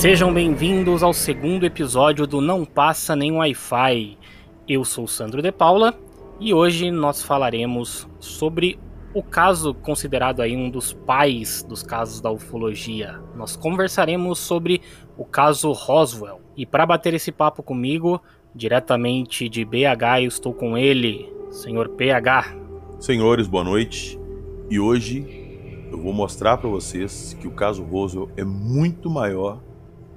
Sejam bem-vindos ao segundo episódio do Não Passa Nem Wi-Fi. Eu sou Sandro De Paula e hoje nós falaremos sobre o caso considerado aí um dos pais dos casos da ufologia. Nós conversaremos sobre o caso Roswell. E para bater esse papo comigo, diretamente de BH, eu estou com ele, senhor PH. Senhores, boa noite. E hoje eu vou mostrar para vocês que o caso Roswell é muito maior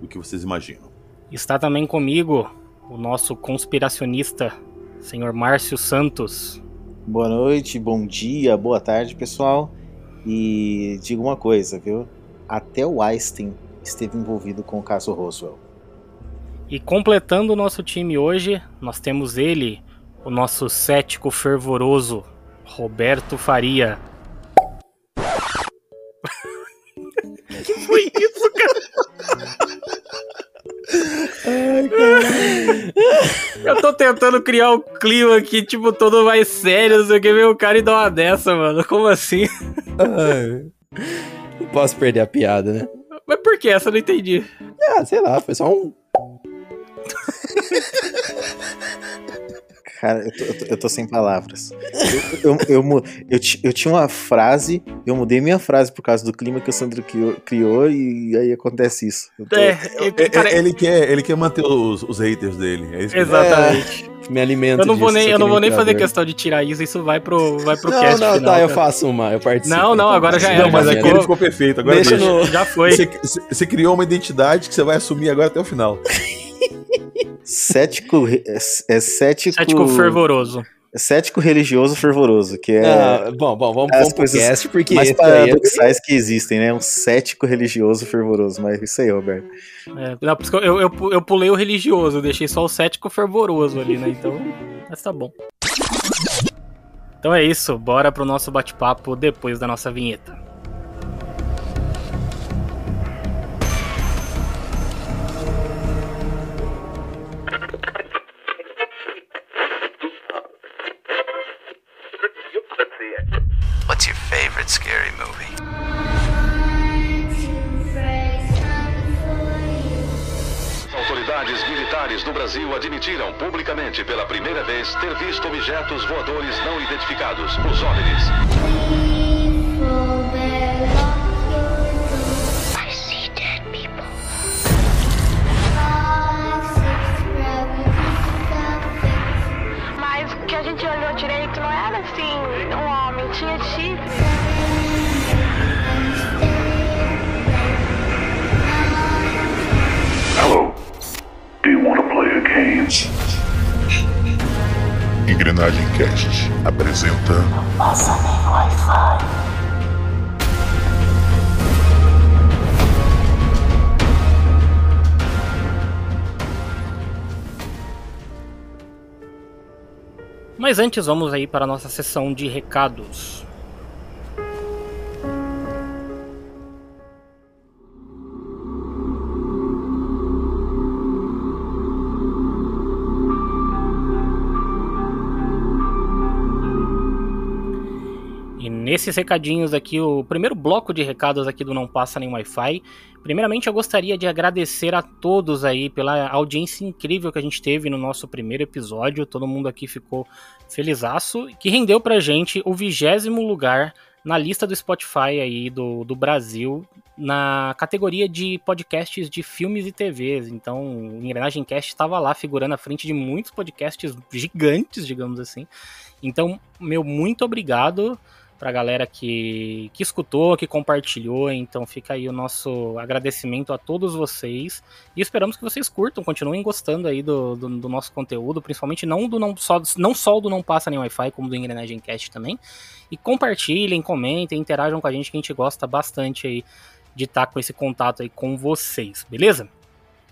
do que vocês imaginam. Está também comigo o nosso conspiracionista, senhor Márcio Santos. Boa noite, bom dia, boa tarde, pessoal. E digo uma coisa, viu? Até o Einstein esteve envolvido com o caso Roswell. E completando o nosso time hoje, nós temos ele, o nosso cético fervoroso, Roberto Faria. que foi isso, cara? Ai, Eu tô tentando criar um clima aqui, tipo, todo mais sério, não sei o que, ver o cara e dar uma dessa, mano. Como assim? Ai, não posso perder a piada, né? Mas por que essa? Eu não entendi. Ah, sei lá, foi só um. Cara, eu tô, eu tô, eu tô sem palavras. Eu, eu, eu, eu, eu, tinha uma frase, eu mudei minha frase por causa do clima que o Sandro criou, criou e aí acontece isso. Tô... É, cara, ele, quer, ele quer manter os, os haters dele. É Exatamente. É, me alimento Eu não vou disso, nem, eu não vou nem fazer questão de tirar isso, isso vai pro, vai pro não, cast não, final. Tá, eu faço uma, eu participo. Não, não, então, agora já era. Não, mas já aquele ficou perfeito. Agora deixa no... Já foi. Você, você criou uma identidade que você vai assumir agora até o final. Cético. É, é cético. Cético fervoroso. Cético religioso fervoroso, que é. Ah, bom, bom, vamos, vamos pro cast, porque. Mais paradoxais é... que existem, né? Um cético religioso fervoroso. Mas isso aí, Roberto. É, não, por isso que eu, eu, eu pulei o religioso, deixei só o cético fervoroso ali, né? Então. Mas tá bom. Então é isso, bora pro nosso bate-papo depois da nossa vinheta. Brasil admitiram publicamente pela primeira vez ter visto objetos voadores não identificados, os OVNIs. A gente olhou direito não era assim, um homem, tinha chifre. Engrenagem Cast apresenta. Passa nem Wi-Fi. Mas antes vamos aí para a nossa sessão de recados. E nesses recadinhos aqui, o primeiro bloco de recados aqui do Não Passa Nem Wi-Fi. Primeiramente, eu gostaria de agradecer a todos aí pela audiência incrível que a gente teve no nosso primeiro episódio. Todo mundo aqui ficou felizaço, que rendeu pra gente o vigésimo lugar na lista do Spotify aí do, do Brasil, na categoria de podcasts de filmes e TVs. Então, o Engrenagem Cast estava lá figurando à frente de muitos podcasts gigantes, digamos assim. Então, meu muito obrigado pra galera que, que escutou, que compartilhou. Então fica aí o nosso agradecimento a todos vocês. E esperamos que vocês curtam, continuem gostando aí do, do, do nosso conteúdo, principalmente não do não só, não só do Não Passa Nem Wi-Fi, como do Engrenagem Cast também. E compartilhem, comentem, interajam com a gente, que a gente gosta bastante aí de estar com esse contato aí com vocês, beleza?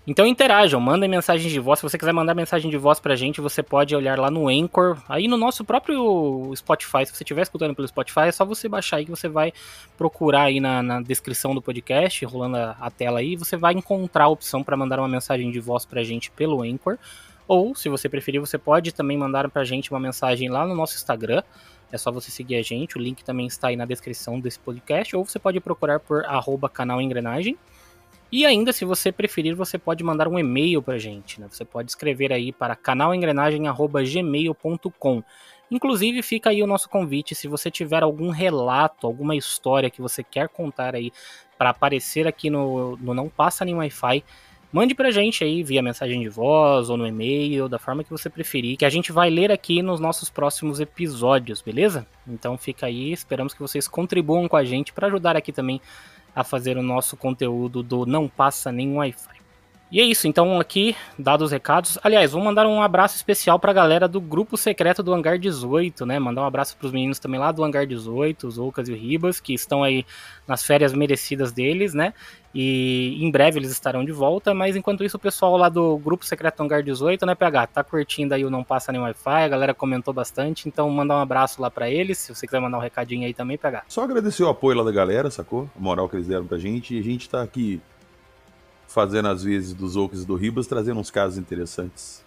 Então interajam, mandem mensagens de voz. Se você quiser mandar mensagem de voz pra gente, você pode olhar lá no Anchor, aí no nosso próprio Spotify. Se você estiver escutando pelo Spotify, é só você baixar aí que você vai procurar aí na, na descrição do podcast, rolando a, a tela aí, você vai encontrar a opção para mandar uma mensagem de voz pra gente pelo Anchor. Ou, se você preferir, você pode também mandar pra gente uma mensagem lá no nosso Instagram. É só você seguir a gente, o link também está aí na descrição desse podcast, ou você pode procurar por arroba canal Engrenagem. E ainda, se você preferir, você pode mandar um e-mail pra gente, né? Você pode escrever aí para canalengrenagem.gmail.com. Inclusive, fica aí o nosso convite, se você tiver algum relato, alguma história que você quer contar aí para aparecer aqui no, no Não Passa Nem Wi-Fi, mande pra gente aí via mensagem de voz ou no e-mail, da forma que você preferir, que a gente vai ler aqui nos nossos próximos episódios, beleza? Então fica aí, esperamos que vocês contribuam com a gente para ajudar aqui também a fazer o nosso conteúdo do Não Passa Nem Wi-Fi. E é isso, então aqui, dados os recados. Aliás, vou mandar um abraço especial pra galera do grupo secreto do Hangar 18, né? Mandar um abraço pros meninos também lá do Hangar 18, os Ocas e o Ribas, que estão aí nas férias merecidas deles, né? E em breve eles estarão de volta, mas enquanto isso o pessoal lá do grupo secreto Hangar 18, né, PH, tá curtindo aí o Não Passa Nem Wi-Fi, a galera comentou bastante, então mandar um abraço lá pra eles, se você quiser mandar um recadinho aí também, PH. Só agradecer o apoio lá da galera, sacou? A moral que eles deram pra gente, e a gente tá aqui fazendo às vezes dos Ocas e do Ribas, trazendo uns casos interessantes.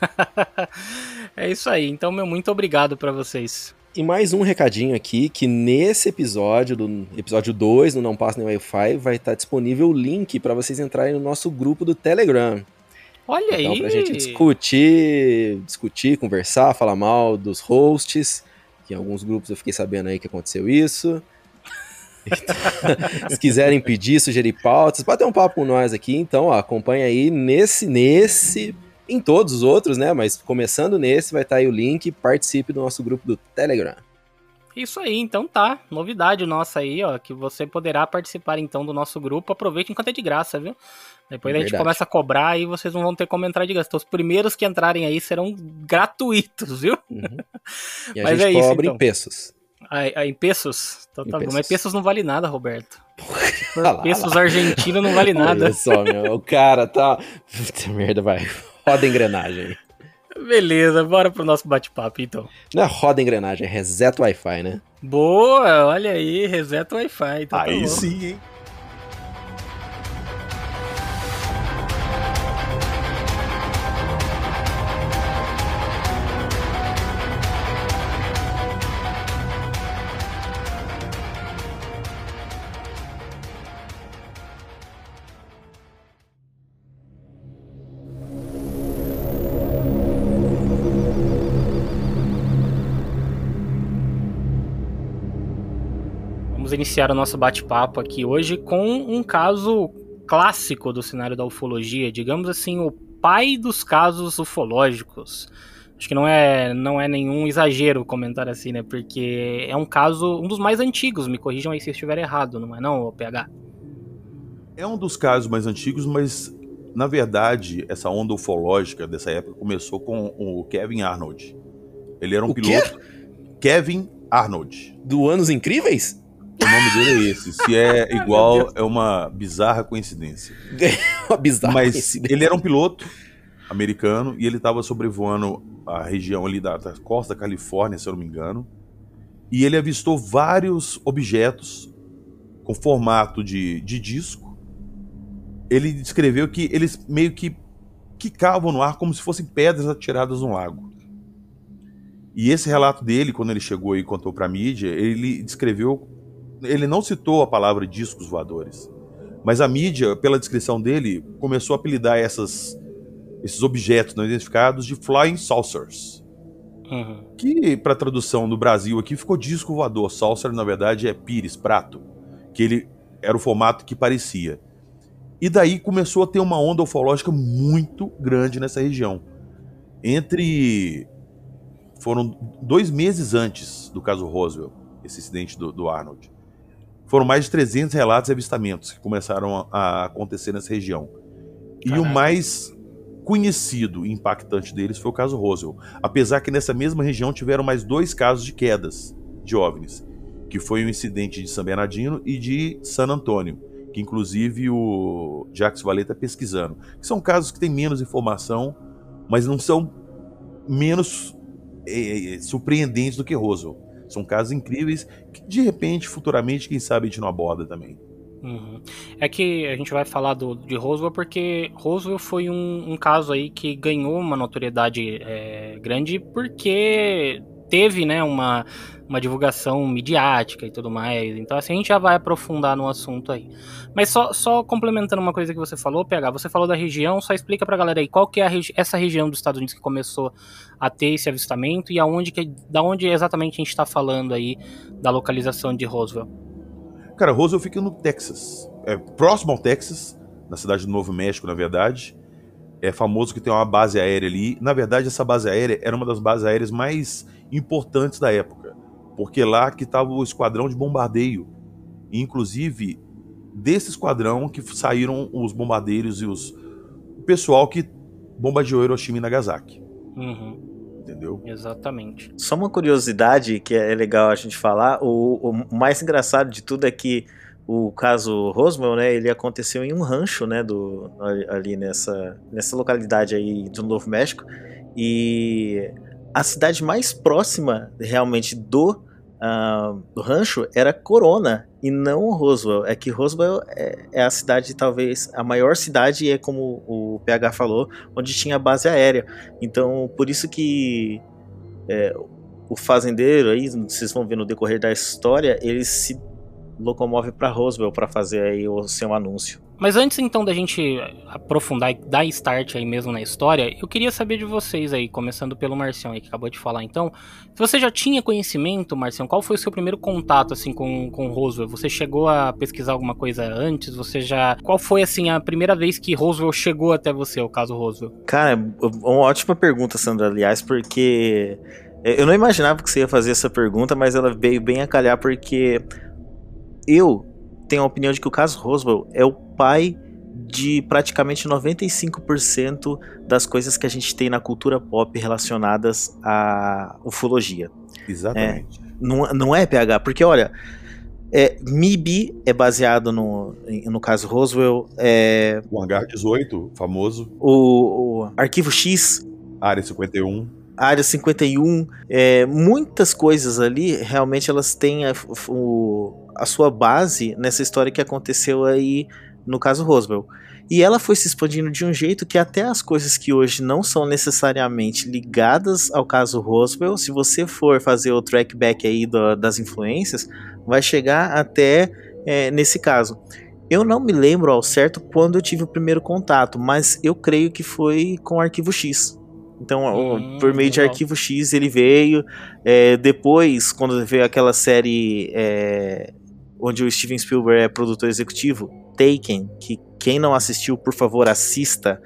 é isso aí, então meu muito obrigado pra vocês. E mais um recadinho aqui, que nesse episódio, do episódio 2, no Não Passa Nem Wi-Fi, vai estar disponível o link para vocês entrarem no nosso grupo do Telegram. Olha então, aí! pra gente discutir, discutir, conversar, falar mal dos hosts, que em alguns grupos eu fiquei sabendo aí que aconteceu isso. Então, se quiserem pedir, sugerir pautas, bater um papo com nós aqui, então ó, acompanha aí nesse, nesse, em todos os outros, né? Mas começando nesse, vai estar aí o link, participe do nosso grupo do Telegram. Isso aí, então tá. Novidade nossa aí, ó, que você poderá participar então do nosso grupo. Aproveite enquanto é de graça, viu? Depois É a gente começa a cobrar e vocês não vão ter como entrar de graça. Então, os primeiros que entrarem aí serão gratuitos, viu? E a Mas gente é isso, então. em pesos. Ah, ah, em pesos? Então Em tá pesos. Mas pesos não vale nada, Roberto. Olha lá, pesos olha lá. argentino não vale nada. Olha só, meu, o cara tá. Puta merda, vai. Roda a engrenagem. Beleza, bora pro nosso bate-papo então. Não é roda a engrenagem, é reseta o Wi-Fi, né? Boa, olha aí, reseta o Wi-Fi. Então tá Aí bom. sim, hein? Iniciar o nosso bate-papo aqui hoje com um caso clássico do cenário da ufologia, digamos assim, o pai dos casos ufológicos. Acho que não é, não é nenhum exagero comentar assim, né? Porque é um caso, um dos mais antigos, me corrijam aí se eu estiver errado, não é não, PH? É um dos casos mais antigos, mas na verdade, essa onda ufológica dessa época começou com o Kevin Arnold. Ele era um O quê? piloto. Kevin Arnold. Do Anos Incríveis? O nome dele é esse. Se é igual, é uma bizarra coincidência. Uma bizarra Mas coincidência. ele era um piloto americano e ele estava sobrevoando a região ali da, da costa da Califórnia, se eu não me engano. E ele avistou vários objetos com formato de, de disco. Ele descreveu que eles meio que quicavam no ar como se fossem pedras atiradas no lago. E esse relato dele, quando ele chegou e contou para a mídia, ele descreveu. Ele não citou a palavra discos voadores. Mas a mídia, pela descrição dele, começou a apelidar essas, esses objetos não identificados de flying saucers. Uhum. Que, para tradução do Brasil aqui, ficou disco voador. Saucer, na verdade, é pires, prato. Que ele era o formato que parecia. E daí começou a ter uma onda ufológica muito grande nessa região. Entre. Foram dois meses antes do caso Roswell, esse incidente do, do Arnold. Foram mais de 300 relatos e avistamentos que começaram a, a acontecer nessa região. E o Caraca. mais conhecido e impactante deles foi o caso Roswell. Apesar que nessa mesma região tiveram mais dois casos de quedas de OVNIs, que foi o incidente de San Bernardino e de San Antônio, que inclusive o Jacques Vallée está pesquisando. São casos que têm menos informação, mas não são menos eh, surpreendentes do que Roswell. São casos incríveis que, de repente, futuramente, quem sabe a gente não aborda também. Uhum. É que a gente vai falar do, de Roswell porque Roswell foi um, um caso aí que ganhou uma notoriedade é, grande porque teve, né, uma uma divulgação midiática e tudo mais. Então, assim, a gente já vai aprofundar no assunto aí. Mas só, só complementando uma coisa que você falou, PH, você falou da região, só explica pra galera aí qual que é regi essa região dos Estados Unidos que começou a ter esse avistamento e aonde que, da onde exatamente a gente está falando aí da localização de Roswell. Cara, Roswell fica no Texas. É próximo ao Texas, na cidade do Novo México, na verdade. É famoso que tem uma base aérea ali. Na verdade, essa base aérea era uma das bases aéreas mais importantes da época, porque lá que estava o esquadrão de bombardeio. E, inclusive, desse esquadrão que saíram os bombardeiros e os o pessoal que bombardeou Hiroshima e Nagasaki. Uhum. Entendeu? Exatamente. Só uma curiosidade que é legal a gente falar: o, o mais engraçado de tudo é que o caso Roswell, né, ele aconteceu em um rancho, né, do, ali nessa, nessa localidade aí do Novo México, e a cidade mais próxima realmente do, uh, do rancho era Corona e não Roswell. É que Roswell é, é, a cidade, talvez, a maior cidade, e é como o PH falou, onde tinha base aérea. Então, por isso que é, o fazendeiro, aí, vocês vão ver no decorrer da história, ele se locomove para Roswell para fazer aí o seu anúncio. Mas antes então da gente aprofundar e dar start aí mesmo na história, eu queria saber de vocês aí, começando pelo Marcião aí que acabou de falar então. Se você já tinha conhecimento, Marcião, qual foi o seu primeiro contato assim com, com Roswell? Você chegou a pesquisar alguma coisa antes? Você já. Qual foi assim a primeira vez que Roswell chegou até você, o caso Roswell? Cara, uma ótima pergunta, Sandra, aliás, porque eu não imaginava que você ia fazer essa pergunta, mas ela veio bem a calhar porque eu tenho a opinião de que o caso Roswell é o pai de praticamente 95% das coisas que a gente tem na cultura pop relacionadas à ufologia. Exatamente. É, não, não é PH, porque olha, é, MIB é baseado no, no caso Roswell. É, o Hangar 18, famoso. O, o Arquivo X. Área 51. Área 51. É, muitas coisas ali, realmente elas têm a, o, a sua base nessa história que aconteceu aí no caso Roswell. E ela foi se expandindo de um jeito que até as coisas que hoje não são necessariamente ligadas ao caso Roswell, se você for fazer o trackback aí do, das influências, vai chegar até é, nesse caso. Eu não me lembro ao certo quando eu tive o primeiro contato, mas eu creio que foi com o Arquivo X. Então, hum, por meio legal. de Arquivo X ele veio. É, depois, quando veio aquela série é, onde o Steven Spielberg é produtor executivo, Taken, que quem não assistiu, por favor, assista.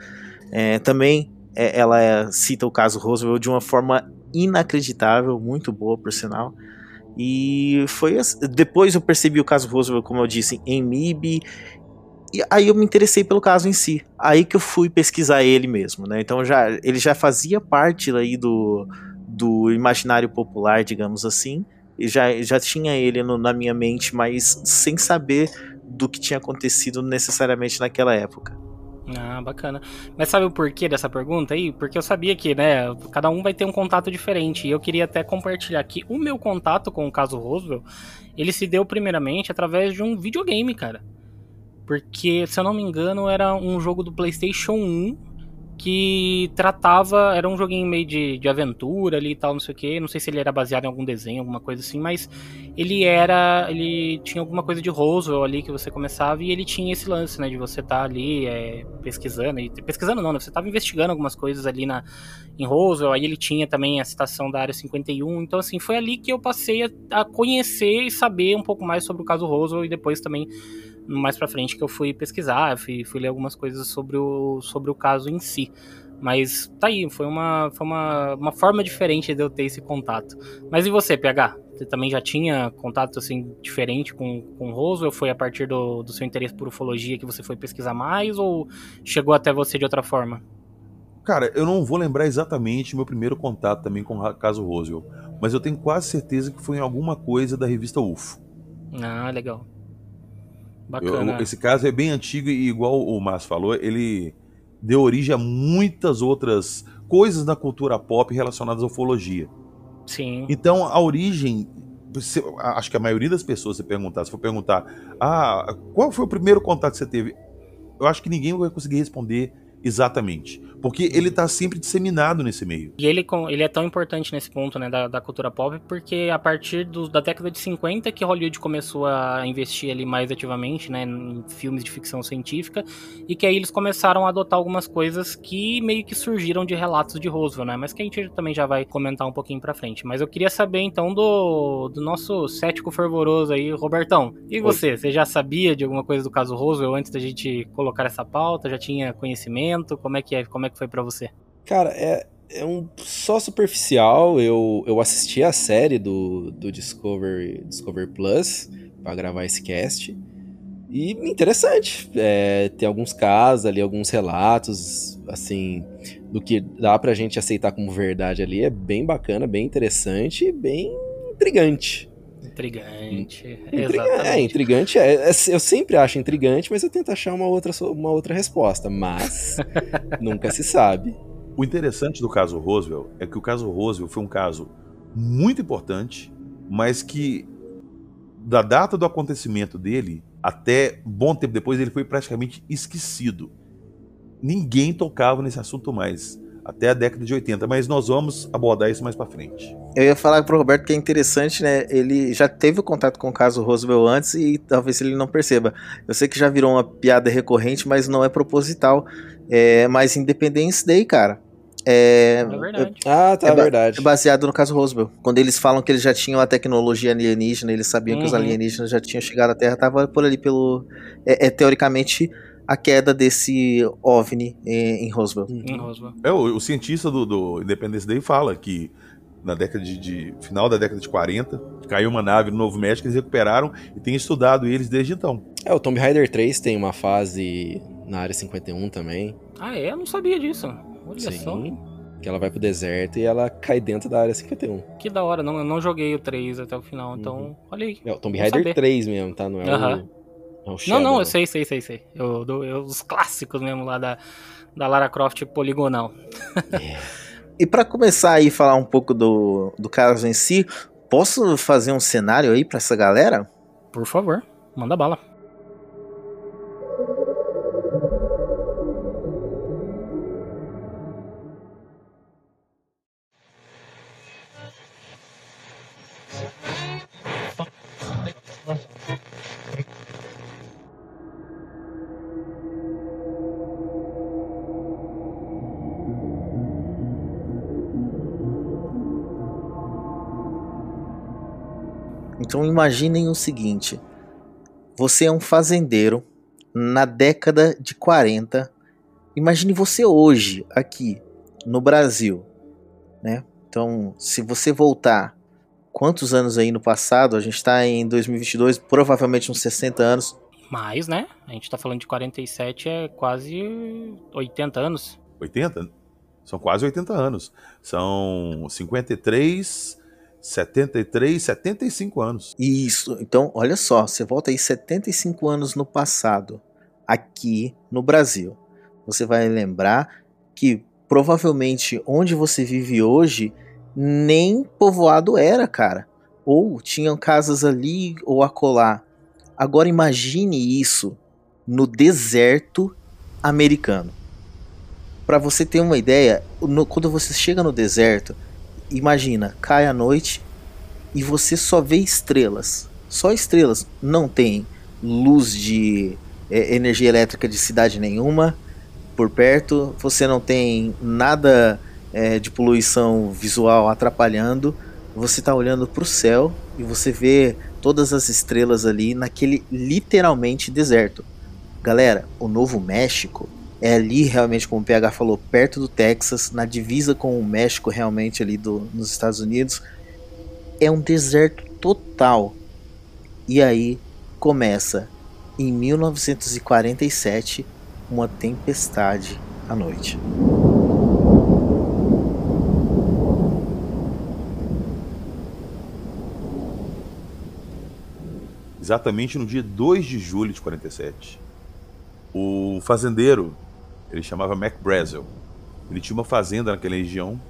É, também é, ela é, cita o caso Roosevelt de uma forma inacreditável, muito boa, por sinal. E foi depois eu percebi o caso Roosevelt, como eu disse, em MIB. E aí eu me interessei pelo caso em si. Aí que eu fui pesquisar ele mesmo, né? Então já ele já fazia parte aí do, do imaginário popular, digamos assim já, já tinha ele no, na minha mente, mas sem saber do que tinha acontecido necessariamente naquela época. Ah, bacana. Mas sabe o porquê dessa pergunta aí? Porque eu sabia que, né, cada um vai ter um contato diferente. E eu queria até compartilhar que o meu contato com o caso Roswell, ele se deu primeiramente através de um videogame, cara. Porque, se eu não me engano, era um jogo do PlayStation 1 que tratava, era um joguinho meio de, de aventura ali e tal, não sei o que, não sei se ele era baseado em algum desenho, alguma coisa assim, mas ele era, ele tinha alguma coisa de Roswell ali que você começava e ele tinha esse lance, né, de você estar tá ali é, pesquisando, e, pesquisando não, né, você estava investigando algumas coisas ali na, em Roswell, aí ele tinha também a citação da Área 51, então assim, foi ali que eu passei a, a conhecer e saber um pouco mais sobre o caso Roswell e depois também mais pra frente que eu fui pesquisar, fui, fui ler algumas coisas sobre o, sobre o caso em si. Mas tá aí, foi, uma, foi uma, uma forma diferente de eu ter esse contato. Mas e você, PH? Você também já tinha contato assim diferente com, com o Roswell? Foi a partir do, do seu interesse por ufologia que você foi pesquisar mais? Ou chegou até você de outra forma? Cara, eu não vou lembrar exatamente meu primeiro contato também com o caso Roswell, mas eu tenho quase certeza que foi em alguma coisa da revista UFO. Ah, legal. Bacana. Eu, esse caso é bem antigo e, igual o Márcio falou, ele deu origem a muitas outras coisas da cultura pop relacionadas à ufologia. Sim. Então, a origem. Acho que a maioria das pessoas, se perguntar, se for perguntar, ah, qual foi o primeiro contato que você teve? Eu acho que ninguém vai conseguir responder exatamente. Porque ele tá sempre disseminado nesse meio. E ele, ele é tão importante nesse ponto, né, da, da cultura pop, porque a partir do- da década de 50 que Hollywood começou a investir ali mais ativamente, né, em filmes de ficção científica, e que aí eles começaram a adotar algumas coisas que meio que surgiram de relatos de Roswell, né, mas que a gente também já vai comentar um pouquinho pra frente. Mas eu queria saber, então, do, do nosso cético fervoroso aí, Robertão. E você, você já sabia de alguma coisa do caso Roswell antes da gente colocar essa pauta? Já tinha conhecimento? Como é que é? Como é que foi pra você? Cara, é, é um só superficial. Eu, eu assisti a série do, do Discovery, Discovery Plus pra gravar esse cast. E interessante. É, tem alguns casos ali, alguns relatos, assim, do que dá pra gente aceitar como verdade ali. É bem bacana, bem interessante e bem intrigante. Intrigante. Intriga-. É, intrigante é, é- Eu sempre acho intrigante, mas eu tento achar uma outra, uma outra resposta. Mas nunca se sabe. O interessante do caso Roswell é que o caso Roswell foi um caso muito importante, mas que da data do acontecimento dele até bom tempo depois ele foi praticamente esquecido. Ninguém tocava nesse assunto mais, até a década de 80, mas nós vamos abordar isso mais pra frente. Eu ia falar pro Roberto que é interessante, né? Ele já teve o contato com o caso Roosevelt antes e talvez ele não perceba. Eu sei que já virou uma piada recorrente, mas não é proposital. É, mas Independence Day, cara. É, É verdade. Ah, tá, É verdade. é baseado no caso Roosevelt. Quando eles falam que eles já tinham a tecnologia alienígena, eles sabiam que os Uhum. alienígenas já tinham chegado à Terra, tava por ali pelo. É, é, teoricamente a queda desse OVNI em, em Roosevelt. Em Roswell. É, o, o cientista do, do Independence Day fala que na década de, de- final da década de 40 caiu uma nave no Novo México, eles recuperaram e têm estudado eles desde então. É, o Tomb Raider 3 tem uma fase na área 51 também. Ah, é? Eu não sabia disso. Olha só. Sim. Que ela vai pro deserto e ela cai dentro da área 51. Que da hora. Não, eu não joguei o 3 até o final, então olha aí. É o Tomb Raider saber. 3 mesmo, tá? Não é Aham. o. Não, é Não, não, eu sei, sei, sei, sei. Eu, do- eu- os clássicos mesmo lá da, da Lara Croft poligonal. E pra começar aí falar um pouco do, do caso em si, posso fazer um cenário aí pra essa galera? Por favor, manda bala. Então imaginem o seguinte: você é um fazendeiro na década de 40. Imagine você hoje aqui no Brasil, né? Então, se você voltar quantos anos aí no passado, a gente está em 2022, provavelmente uns 60 anos. Mas, né? A gente tá falando de 47, é quase 80 anos. 80? São quase 80 anos. São 53, 73, 75 anos. Isso. Então, olha só, você volta aí 75 anos no passado, aqui no Brasil. Você vai lembrar que provavelmente onde você vive hoje nem povoado era, cara. Ou tinham casas ali ou acolá. Agora imagine isso no deserto americano. Para você ter uma ideia, no- quando você chega no deserto, imagina, cai a noite e você só vê estrelas. Só estrelas. Não tem luz de é, energia elétrica de cidade nenhuma por perto. Você não tem nada é, de poluição visual atrapalhando. Você está olhando para o céu e você vê todas as estrelas ali naquele literalmente deserto. Galera, o Novo México é ali realmente, como o PH falou, perto do Texas, na divisa com o México realmente ali do, nos Estados Unidos é um deserto total. E aí começa em 1947 uma tempestade à noite. Exatamente no dia 2 de julho de 47. O fazendeiro, ele chamava Mac Brazel. Ele tinha uma fazenda naquela região.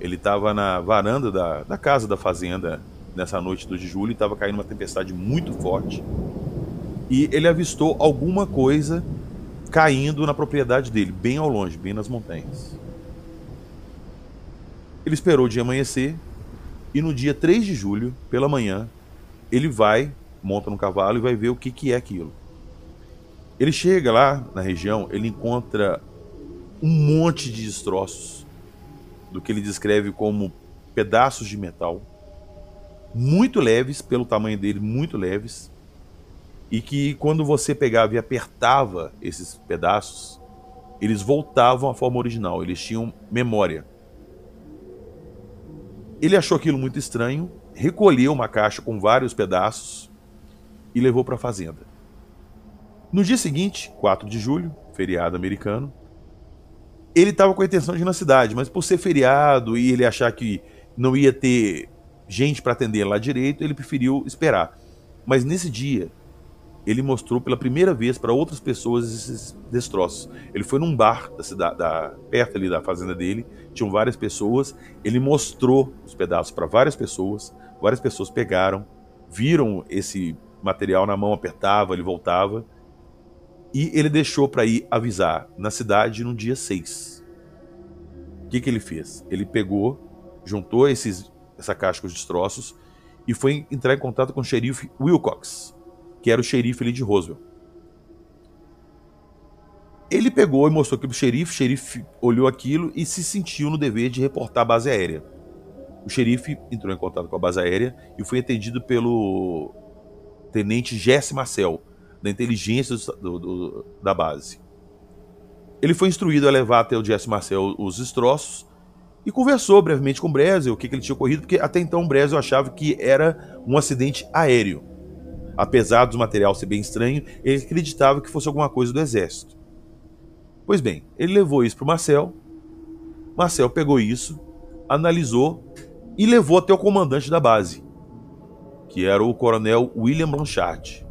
Ele estava na varanda da, da casa da fazenda nessa noite do de julho e estava caindo uma tempestade muito forte. E ele avistou alguma coisa caindo na propriedade dele, bem ao longe, bem nas montanhas. Ele esperou dia amanhecer e no dia 3 de julho, pela manhã, ele vai, monta no cavalo e vai ver o que, que é aquilo. Ele chega lá na região, ele encontra um monte de destroços do que ele descreve como pedaços de metal, muito leves, pelo tamanho dele, muito leves, e que quando você pegava e apertava esses pedaços, eles voltavam à forma original, eles tinham memória. Ele achou aquilo muito estranho, recolheu uma caixa com vários pedaços e levou para a fazenda. No dia seguinte, 4 de julho, feriado americano, ele estava com a intenção de ir na cidade, mas por ser feriado e ele achar que não ia ter gente para atender lá direito, ele preferiu esperar. Mas nesse dia, ele mostrou pela primeira vez para outras pessoas esses destroços. Ele foi num bar da cidade, da, perto ali da fazenda dele, tinham várias pessoas. Ele mostrou os pedaços para várias pessoas. Várias pessoas pegaram, viram esse material na mão, apertava, ele voltava. E ele deixou para ir avisar na cidade no dia 6. O que, que ele fez? Ele pegou, juntou esses, essa caixa com os destroços e foi entrar em contato com o xerife Wilcox, que era o xerife ali de Roswell. Ele pegou e mostrou aquilo pro xerife, o xerife olhou aquilo e se sentiu no dever de reportar a base aérea. O xerife entrou em contato com a base aérea e foi atendido pelo tenente Jesse Marcel, da inteligência do, do, da base. Ele foi instruído a levar até o Jesse Marcel os destroços e conversou brevemente com o Brezel o que, que ele tinha ocorrido, porque até então o Brezel achava que era um acidente aéreo. Apesar do material ser bem estranho, ele acreditava que fosse alguma coisa do exército. Pois bem, ele levou isso para o Marcel. Marcel pegou isso, analisou e levou até o comandante da base, que era o coronel William Blanchard.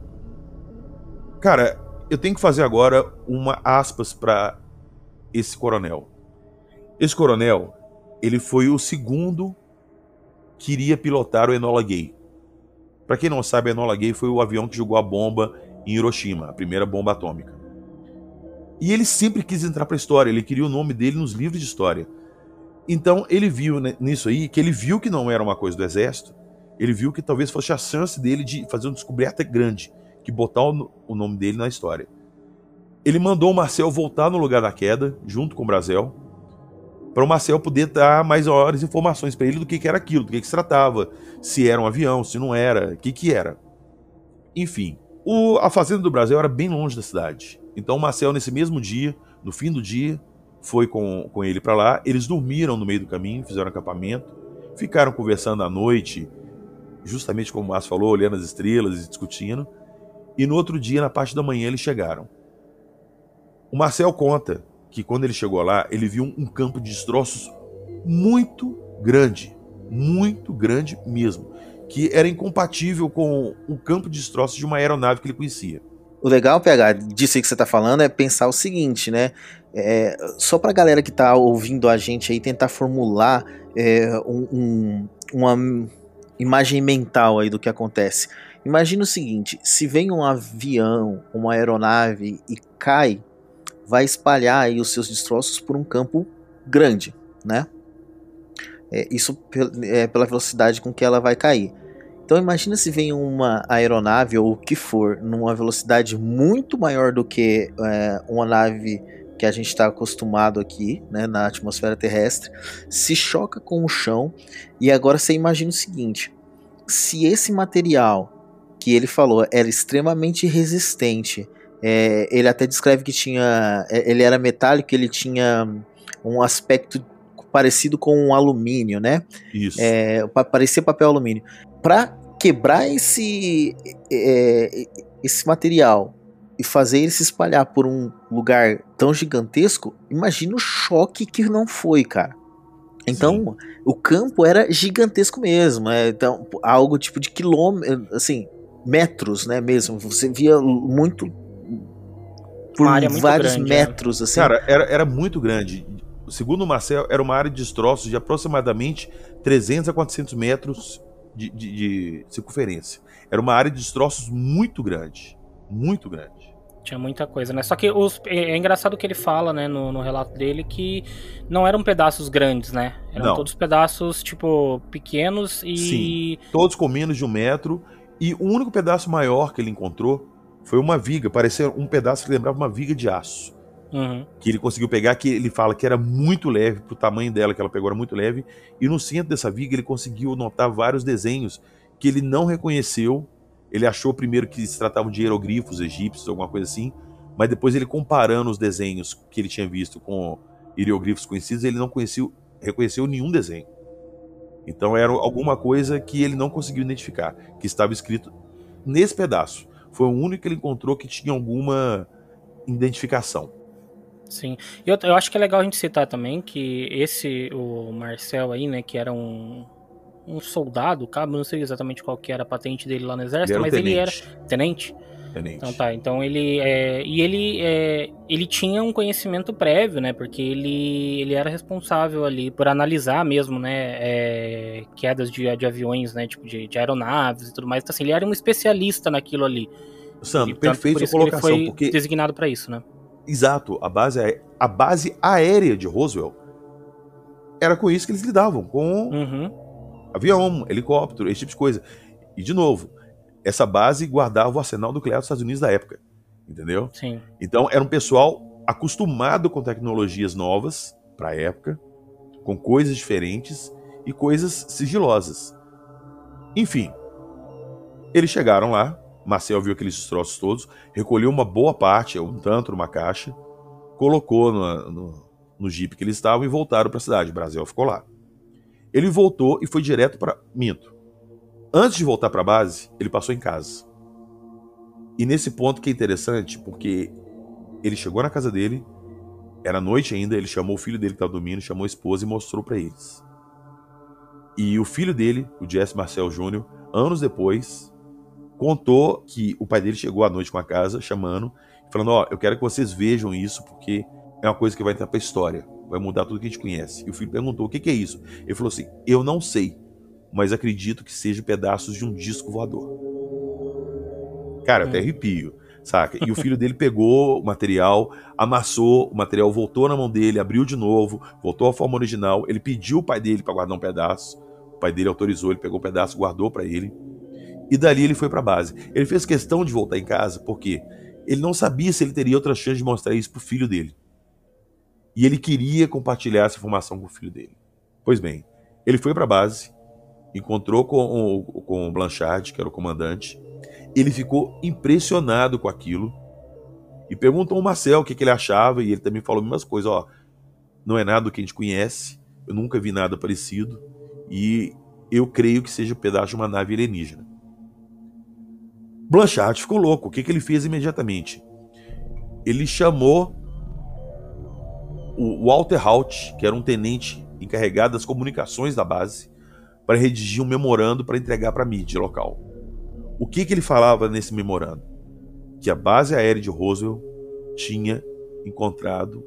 Cara, eu tenho que fazer agora uma aspas para esse coronel. Esse coronel, ele foi o segundo que iria pilotar o Enola Gay. Para quem não sabe, o Enola Gay foi o avião que jogou a bomba em Hiroshima, a primeira bomba atômica. E ele sempre quis entrar para a história, ele queria o nome dele nos livros de história. Então ele viu nisso aí que ele viu que não era uma coisa do exército, ele viu que talvez fosse a chance dele de fazer uma descoberta grande que botar o nome dele na história. Ele mandou o Marcel voltar no lugar da queda, junto com o Brasil, para o Marcel poder dar mais informações para ele do que, que era aquilo, do que, que se tratava, se era um avião, se não era, o que, que era. Enfim, o, a fazenda do Brasil era bem longe da cidade. Então o Marcel, nesse mesmo dia, no fim do dia, foi com, com ele para lá. Eles dormiram no meio do caminho, fizeram acampamento, ficaram conversando à noite, justamente como o Márcio falou, olhando as estrelas e discutindo. E no outro dia, na parte da manhã, eles chegaram. O Marcel conta que quando ele chegou lá, ele viu um campo de destroços muito grande, muito grande mesmo, que era incompatível com o campo de destroços de uma aeronave que ele conhecia. O legal, PH, disso que você está falando é pensar o seguinte, né? É, só para a galera que está ouvindo a gente aí tentar formular é, um, um, uma imagem mental aí do que acontece. Imagina o seguinte: se vem um avião, uma aeronave e cai, vai espalhar aí os seus destroços por um campo grande, né? É, isso é pela velocidade com que ela vai cair. Então imagina se vem uma aeronave ou o que for numa velocidade muito maior do que é, uma nave que a gente está acostumado aqui, né, na atmosfera terrestre, se choca com o chão e agora você imagina o seguinte: se esse material que ele falou era extremamente resistente. É, ele até descreve que tinha. É, ele era metálico, ele tinha um aspecto parecido com um alumínio, né? Isso. É, parecia papel alumínio. Para quebrar esse, é, esse material e fazer ele se espalhar por um lugar tão gigantesco, imagina o choque que não foi, cara. Então, Sim. o campo era gigantesco mesmo. É, então, algo tipo de quilômetro, assim, metros, né, mesmo. Você via muito por vários grande, né? metros, né? assim. Cara, era, era muito grande. Segundo o Marcel, era uma área de destroços de aproximadamente 300 a 400 metros de, de, de circunferência. Era uma área de destroços muito grande. Muito grande. Tinha muita coisa, né? Só que os, é, é engraçado que ele fala, né, no, no, relato dele, que não eram pedaços grandes, né? Eram não. todos pedaços, tipo, pequenos e. Sim, todos com menos de um metro. E o único pedaço maior que ele encontrou foi uma viga, parecia um pedaço que lembrava uma viga de aço. Uhum. Que ele conseguiu pegar, que ele fala que era muito leve, pro tamanho dela que ela pegou era muito leve. E no centro dessa viga ele conseguiu notar vários desenhos que ele não reconheceu ele achou primeiro que se tratavam de hieroglifos egípcios, alguma coisa assim, mas depois ele comparando os desenhos que ele tinha visto com hieroglifos conhecidos, ele não conheceu, reconheceu nenhum desenho. Então era alguma coisa que ele não conseguiu identificar, que estava escrito nesse pedaço. Foi o único que ele encontrou que tinha alguma identificação. Sim. Eu, eu acho que é legal a gente citar também que esse, o Marcel aí, né, que era um, um soldado, cabo, não sei exatamente qual que era a patente dele lá no exército, ele mas tenente. ele era tenente. Tenente. Então tá, então ele é, e ele é, ele tinha um conhecimento prévio, né? Porque ele, ele era responsável ali por analisar mesmo, né? É, quedas de, de aviões, né? Tipo de, de, aeronaves e tudo mais. Então assim, ele era um especialista naquilo ali. Sandro, perfeito por colocação, ele foi porque designado para isso, né? Exato, a base a base aérea de Roswell era com isso que eles lidavam, com uhum avião, helicóptero, esse tipo de coisa. E, de novo, essa base guardava o arsenal nuclear dos Estados Unidos da época. Entendeu? Sim. Então, era um pessoal acostumado com tecnologias novas para a época, com coisas diferentes e coisas sigilosas. Enfim, eles chegaram lá, Marcel viu aqueles destroços todos, recolheu uma boa parte, um tanto numa caixa, colocou no, no, no jipe que eles estavam e voltaram para a cidade. O Brasil ficou lá. Ele voltou e foi direto para. Minto. Antes de voltar para a base, ele passou em casa. E nesse ponto que é interessante, porque ele chegou na casa dele, era noite ainda, ele chamou o filho dele que estava dormindo, chamou a esposa e mostrou para eles. E o filho dele, o Jesse Marcel Jr., anos depois, contou que o pai dele chegou à noite com a casa, chamando, falando: Ó, oh, eu quero que vocês vejam isso, porque é uma coisa que vai entrar para a história vai mudar tudo que a gente conhece. E o filho perguntou: o que, que é isso? Ele falou assim: eu não sei, mas acredito que seja pedaços de um disco voador. Cara, até hum. arrepio, saca? E o filho dele pegou o material, amassou, o material voltou na mão dele, abriu de novo, voltou à forma original. Ele pediu o pai dele para guardar um pedaço. O pai dele autorizou, ele pegou o um pedaço, guardou para ele. E dali ele foi para base. Ele fez questão de voltar em casa porque ele não sabia se ele teria outra chance de mostrar isso pro filho dele. E ele queria compartilhar essa informação com o filho dele. Pois bem, ele foi para a base, encontrou com o, com o Blanchard, que era o comandante. Ele ficou impressionado com aquilo e perguntou ao Marcel o que, que ele achava. E ele também falou a mesma coisa: ó, não é nada do que a gente conhece, eu nunca vi nada parecido e eu creio que seja um pedaço de uma nave alienígena. Blanchard ficou louco. O que, que ele fez imediatamente? Ele chamou o Walter Halt, que era um tenente encarregado das comunicações da base, para redigir um memorando para entregar para a mídia local. O que, que ele falava nesse memorando? Que a base aérea de Roswell tinha encontrado,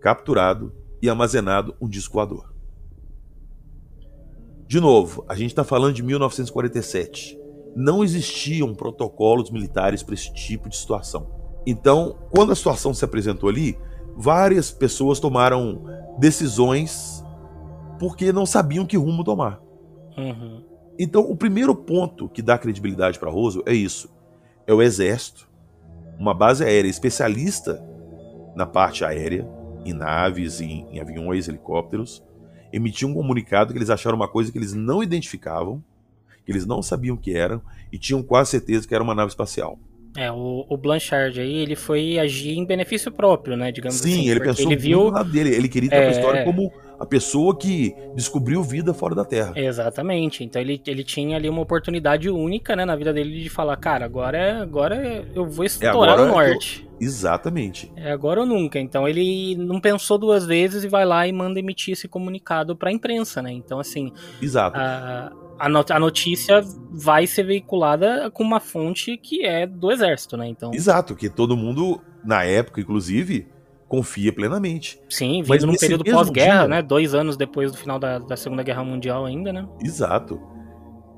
capturado e armazenado um disco voador. De novo, a gente está falando de 1947. Não existiam protocolos militares para esse tipo de situação. Então, quando a situação se apresentou ali, várias pessoas tomaram decisões porque não sabiam que rumo tomar. Uhum. Então, o primeiro ponto que dá credibilidade para Roosevelt é isso: é o exército, uma base aérea especialista na parte aérea, em naves, em, em aviões, helicópteros, emitiu um comunicado que eles acharam uma coisa que eles não identificavam, que eles não sabiam o que eram e tinham quase certeza que era uma nave espacial. É, o, o, Blanchard aí, ele foi agir em benefício próprio, né, digamos Sim, assim. Sim, ele pensou ele viu do lado dele, ele queria ter é... a história como a pessoa que descobriu vida fora da Terra. Exatamente, então ele, ele tinha ali uma oportunidade única, né, na vida dele de falar, cara, agora, agora eu vou é estourar é o Norte. Eu... Exatamente. É agora ou nunca, então ele não pensou duas vezes e vai lá e manda emitir esse comunicado pra imprensa, né, então assim... Exato. A a, notícia vai ser veiculada com uma fonte que é do exército, né? Então... Exato, que todo mundo, na época, inclusive, confia plenamente. Sim, vindo num período pós-guerra, né? Dois anos depois do final da, da Segunda Guerra Mundial ainda, né? Exato.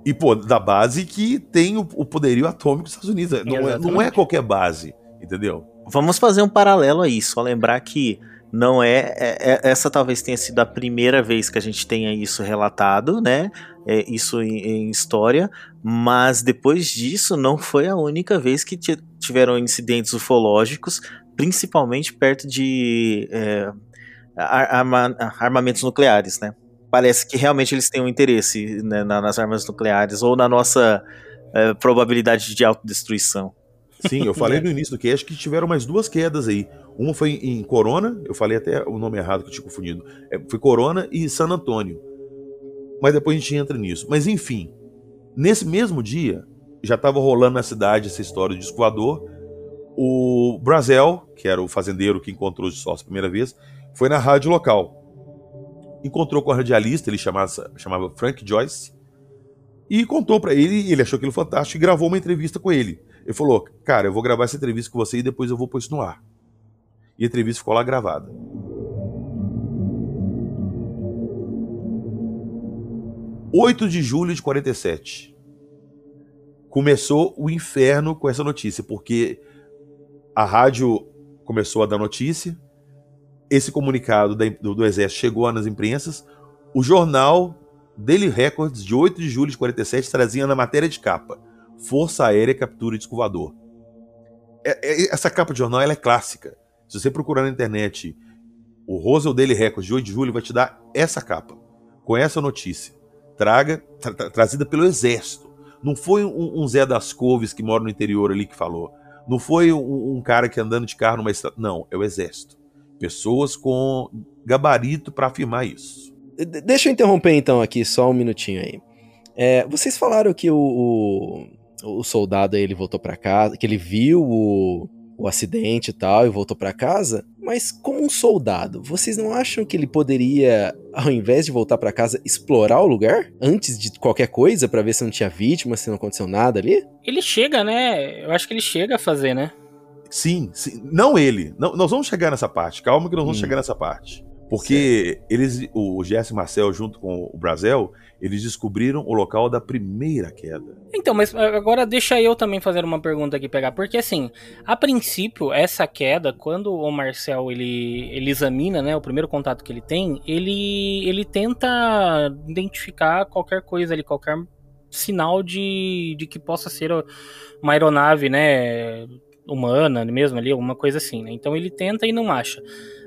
E, pô, da base que tem o, o poderio atômico dos Estados Unidos. Não é, não é, qualquer base, entendeu? Vamos fazer um paralelo aí, só lembrar que não é, é, é, essa talvez tenha sido a primeira vez que a gente tenha isso relatado, né? É, isso em, em, história, mas depois disso não foi a única vez que tiveram incidentes ufológicos, principalmente perto de é, arma, armamentos nucleares, né? Parece que realmente eles têm um interesse né, nas armas nucleares ou na nossa é, probabilidade de autodestruição. Sim, eu falei no início do cast que tiveram mais duas quedas aí. Uma foi em Corona, eu falei até o nome errado que eu tinha confundido. É, foi Corona e San Antônio. Mas depois a gente entra nisso. Mas enfim, nesse mesmo dia, já estava rolando na cidade essa história de escoador. O Brazel, que era o fazendeiro que encontrou os sócios a primeira vez, foi na rádio local. Encontrou com o radialista, ele chamava, chamava Frank Joyce, e contou para ele, ele achou aquilo fantástico e gravou uma entrevista com ele. Ele falou: Cara, eu vou gravar essa entrevista com você e depois eu vou pôr isso no ar. E a entrevista ficou lá gravada. Oito de julho de 47. Começou o inferno com essa notícia, porque a rádio começou a dar notícia, esse comunicado do, do Exército chegou nas imprensas, o jornal Daily Records, de 8 de julho de 47, trazia na matéria de capa Força Aérea Captura de Escovador. É, é, essa capa de jornal é clássica. Se você procurar na internet o Roswell Daily Records de 8 de julho, vai te dar essa capa, com essa notícia. Traga, tra trazida pelo Exército. Não foi um, um, Zé das Couves que mora no interior ali que falou. Não foi um, um cara que andando de carro numa estrada. Não, é o Exército. Pessoas com gabarito para afirmar isso. Deixa eu interromper então aqui só um minutinho aí. É, vocês falaram que o, o, o soldado ele voltou para casa, que ele viu o, o acidente e tal e voltou para casa, mas como um soldado, vocês não acham que ele poderia, ao invés de voltar para casa, explorar o lugar antes de qualquer coisa para ver se não tinha vítima, se não aconteceu nada ali? Ele chega, né? Eu acho que ele chega a fazer, né? Sim, sim. não ele. Não, nós vamos chegar nessa parte. Calma que nós vamos hum. chegar nessa parte. Porque certo. eles, o Jesse Marcel junto com o Brasil, eles descobriram o local da primeira queda. Então, mas agora deixa eu também fazer uma pergunta aqui pegar, porque assim, a princípio essa queda, quando o Marcel ele, ele examina, né, o primeiro contato que ele tem, ele ele tenta identificar qualquer coisa ali, qualquer sinal de, de que possa ser uma aeronave, né, humana mesmo ali, alguma coisa assim, né? Então ele tenta e não acha.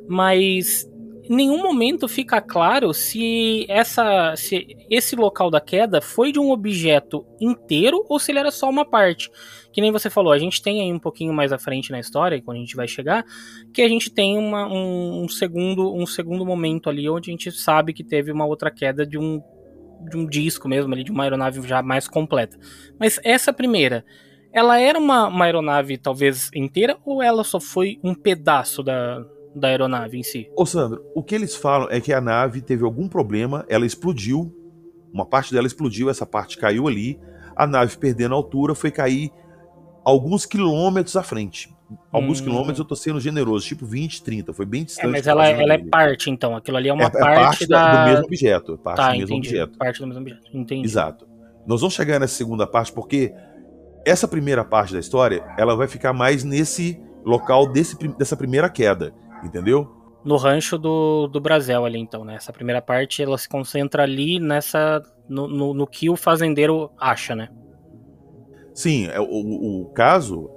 Mas nenhum momento fica claro se essa se esse local da queda foi de um objeto inteiro ou se ele era só uma parte. Que nem você falou, a gente tem aí um pouquinho mais à frente na história, quando a gente vai chegar, que a gente tem uma, um, um, segundo um segundo momento ali onde a gente sabe que teve uma outra queda de um de um disco mesmo ali, de uma aeronave já mais completa. Mas essa primeira, ela era uma, uma aeronave talvez inteira ou ela só foi um pedaço da, da aeronave em si. Ô Sandro, o que eles falam é que a nave teve algum problema, ela explodiu, uma parte dela explodiu, essa parte caiu ali, a nave perdendo altura foi cair alguns quilômetros à frente. Alguns hum. quilômetros eu tô sendo generoso, tipo 20, 30, foi bem distante. É, mas ela, ela é parte, então, aquilo ali é uma é, parte, é parte da... do mesmo objeto. Parte tá, do mesmo entendi. objeto. Parte do mesmo objeto, entendi. Exato. Nós vamos chegar nessa segunda parte porque essa primeira parte da história, ela vai ficar mais nesse local desse, dessa primeira queda entendeu? No rancho do, do Brasil ali, então, né? Essa primeira parte, ela se concentra ali nessa... No, no, no que o fazendeiro acha, né? Sim, é, o, o caso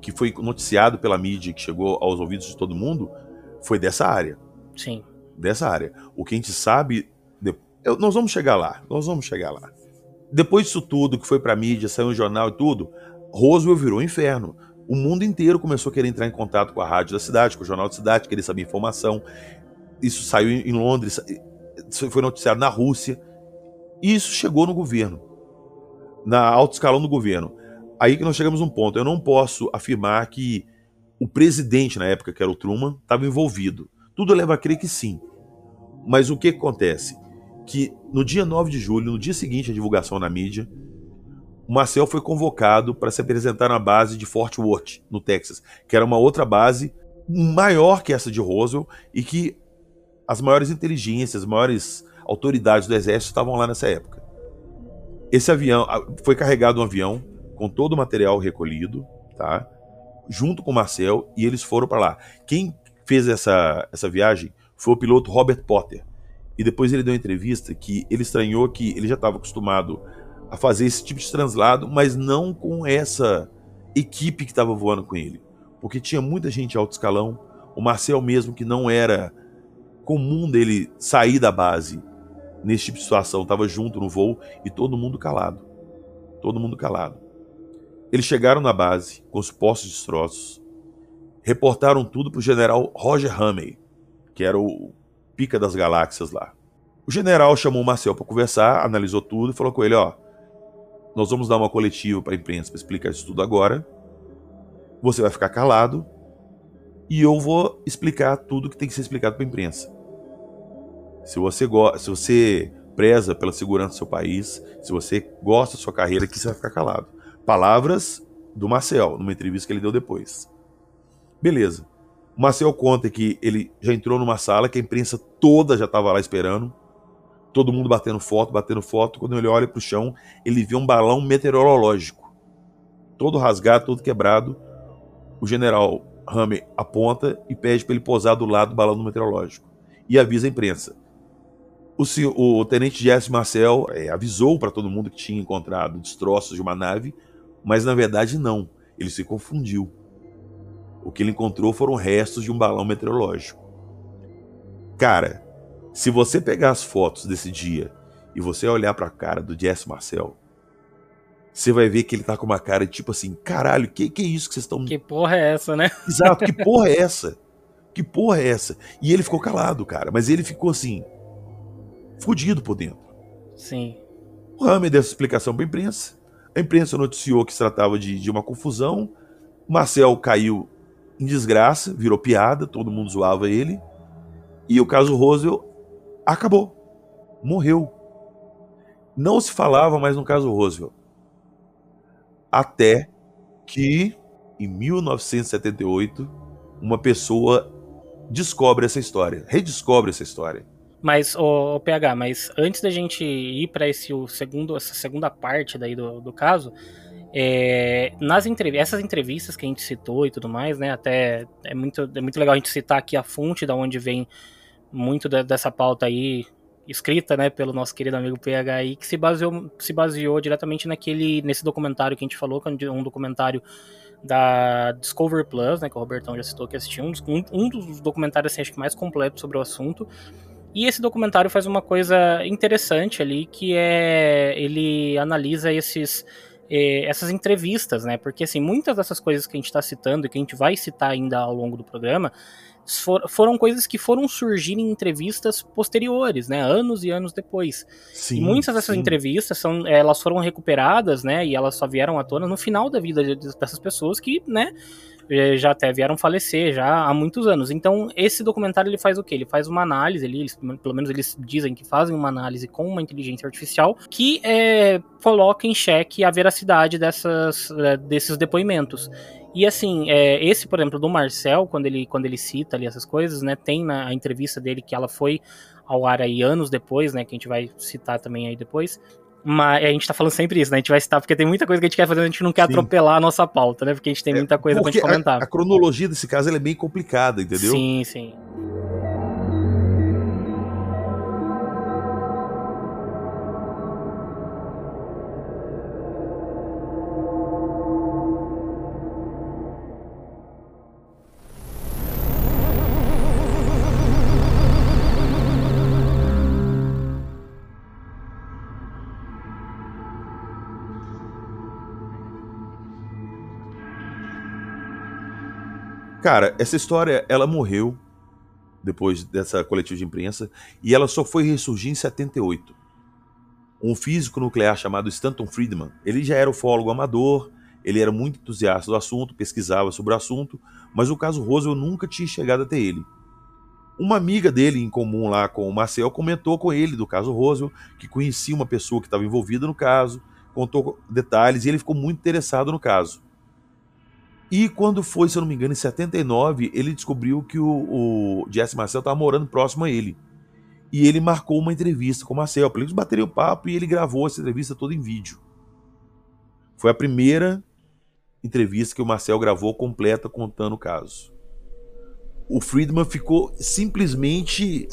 que foi noticiado pela mídia, que chegou aos ouvidos de todo mundo, foi dessa área. Sim. Dessa área. O que a gente sabe... Nós vamos chegar lá, nós vamos chegar lá. Depois disso tudo, que foi pra mídia, saiu um jornal e tudo, Roswell virou um inferno o mundo inteiro começou a querer entrar em contato com a rádio da cidade, com o jornal da cidade, querer saber informação. Isso saiu em Londres, foi noticiado na Rússia. E isso chegou no governo, na alto escalão do governo. Aí que nós chegamos a um ponto. Eu não posso afirmar que o presidente, na época, que era o Truman, estava envolvido. Tudo leva a crer que sim. Mas o que acontece? Que no dia 9 de julho, no dia seguinte à divulgação na mídia, o Marcel foi convocado para se apresentar na base de Fort Worth, no Texas, que era uma outra base maior que essa de Roswell e que as maiores inteligências, as maiores autoridades do exército estavam lá nessa época. Esse avião foi carregado um avião com todo o material recolhido, tá? junto com o Marcel e eles foram para lá. Quem fez essa, essa viagem foi o piloto Robert Potter. E depois ele deu uma entrevista que ele estranhou que ele já estava acostumado a fazer esse tipo de translado, mas não com essa equipe que estava voando com ele. Porque tinha muita gente alto escalão, o Marcel mesmo que não era comum dele sair da base nesse tipo de situação, estava junto no voo e todo mundo calado. Todo mundo calado. Eles chegaram na base com os postos destroços, reportaram tudo para o general Roger Hamey, que era o pica das galáxias lá. O general chamou o Marcel para conversar, analisou tudo e falou com ele: Ó, nós vamos dar uma coletiva para a imprensa para explicar isso tudo agora. Você vai ficar calado e eu vou explicar tudo que tem que ser explicado para a imprensa. Se você, se você preza pela segurança do seu país, se você gosta da sua carreira, aqui você vai ficar calado. Palavras do Marcel, numa entrevista que ele deu depois. Beleza. O Marcel conta que ele já entrou numa sala que a imprensa toda já estava lá esperando. Todo mundo batendo foto, batendo foto. Quando ele olha para o chão, ele vê um balão meteorológico. Todo rasgado, todo quebrado. O general Hammer aponta e pede para ele posar do lado do balão meteorológico. E avisa a imprensa. O, o tenente Jesse Marcel é, avisou para todo mundo que tinha encontrado destroços de uma nave, mas na verdade não. Ele se confundiu. O que ele encontrou foram restos de um balão meteorológico. Cara, se você pegar as fotos desse dia e você olhar para a cara do Jess Marcel, você vai ver que ele tá com uma cara de tipo assim, caralho, que que é isso que vocês estão Que porra é essa, né? Exato, que porra é essa? Que porra é essa? E ele ficou calado, cara, mas ele ficou assim, fudido por dentro. Sim. O Hammer deu essa explicação para a imprensa. A imprensa noticiou que se tratava de, de uma confusão. Marcel caiu em desgraça, virou piada, todo mundo zoava ele. E o caso Roosevelt acabou. Morreu. Não se falava mais no caso Roosevelt. Até que, em 1978, uma pessoa descobre essa história, redescobre essa história. Mas, o PH, mas antes da gente ir para esse o segundo, essa segunda parte daí do, do caso, é, nas entrev essas entrevistas que a gente citou e tudo mais, né? Até é muito, é muito legal a gente citar aqui a fonte da onde vem muito da, dessa pauta aí escrita, né, pelo nosso querido amigo PHI, que se baseou, se baseou diretamente naquele nesse documentário que a gente falou, que é um documentário da Discover Plus, né, que o Robertão já citou que assistiu, um, um dos documentários assim, acho que mais completos sobre o assunto. E esse documentário faz uma coisa interessante ali, que é ele analisa esses eh, essas entrevistas, né? Porque assim, muitas dessas coisas que a gente está citando e que a gente vai citar ainda ao longo do programa for, foram coisas que foram surgir em entrevistas posteriores, né? Anos e anos depois. Sim, e muitas dessas sim. entrevistas são, elas foram recuperadas, né? E elas só vieram à tona no final da vida dessas pessoas que, né? Eh, já até vieram falecer já há muitos anos. Então, esse documentário ele faz o quê? Ele faz uma análise ali, eles, pelo menos eles dizem que fazem uma análise com uma inteligência artificial que é, coloca em xeque a veracidade dessas, eh, desses depoimentos. E assim, é, esse, por exemplo, do Marcel, quando ele, quando ele cita ali essas coisas, né, tem na entrevista dele que ela foi ao ar aí anos depois, né, que a gente vai citar também aí depois, mas a gente tá falando sempre isso, né? A gente vai citar, porque tem muita coisa que a gente quer fazer, a gente não quer Sim. atropelar a nossa pauta, né? Porque a gente tem é, muita coisa pra gente comentar. A, a cronologia desse caso é bem complicada, entendeu? Sim, sim. Cara, essa história, ela morreu depois dessa coletiva de imprensa e ela só foi ressurgir em 78. Um físico nuclear chamado Stanton Friedman, ele já era ufólogo amador, ele era muito entusiasta do assunto, pesquisava sobre o assunto, mas o caso Roswell nunca tinha chegado até ele. Uma amiga dele em comum lá com o Marcel comentou com ele do caso Roswell, que conhecia uma pessoa que estava envolvida no caso, contou detalhes e ele ficou muito interessado no caso. E quando foi, se eu não me engano, em 79, ele descobriu que o, o Jesse Marcel estava morando próximo a ele. E ele marcou uma entrevista com o Marcel, eles baterem o papo e ele gravou essa entrevista toda em vídeo. Foi a primeira entrevista que o Marcel gravou completa contando o caso. O Friedman ficou simplesmente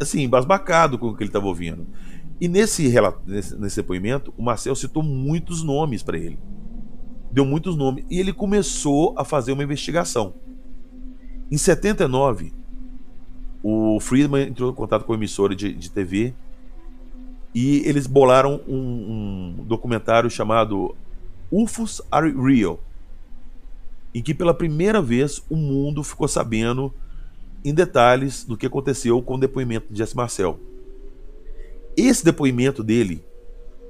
assim, embasbacado com o que ele estava ouvindo. E nesse, nesse, nesse depoimento, o Marcel citou muitos nomes para ele. Deu muitos nomes. E ele começou a fazer uma investigação. Em 79, o Friedman entrou em contato com a emissora de, de TV e eles bolaram um, um documentário chamado UFOs Are Real, em que pela primeira vez o mundo ficou sabendo em detalhes do que aconteceu com o depoimento de Jesse Marcel. Esse depoimento dele,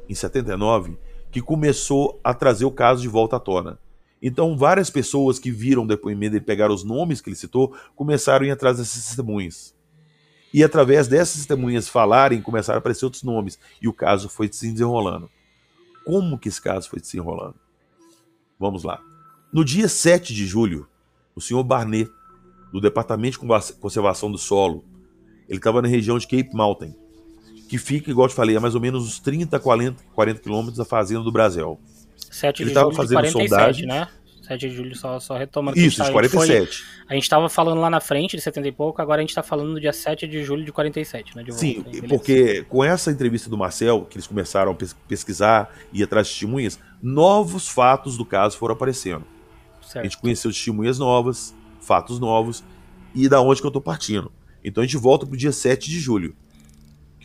em 79, que começou a trazer o caso de volta à tona. Então, várias pessoas que viram o depoimento e pegaram os nomes que ele citou, começaram a ir atrás dessas testemunhas. E através dessas testemunhas falarem, começaram a aparecer outros nomes. E o caso foi se desenrolando. Como que esse caso foi se desenrolando? Vamos lá. No dia 7 de julho, o senhor Barnett, do Departamento de Conservação do Solo, ele estava na região de Cape Mountain, que fica, igual eu te falei, a mais ou menos uns 30, 40, 40 quilômetros da fazenda do Brasil. 7 ele de julho fazendo de 47, sondagem. né? 7 de julho, só, só retomando. Isso, a de gente 47. Foi, a gente tava falando lá na frente, de 70 e pouco, agora a gente tá falando no dia 7 de julho de 47, né? De volta, Sim, beleza. porque com essa entrevista do Marcel, que eles começaram a pes- pesquisar e atrás de testemunhas, novos fatos do caso foram aparecendo. A Certo. gente conheceu testemunhas novas, fatos novos, e da onde que eu tô partindo. Então a gente volta pro dia 7 de julho.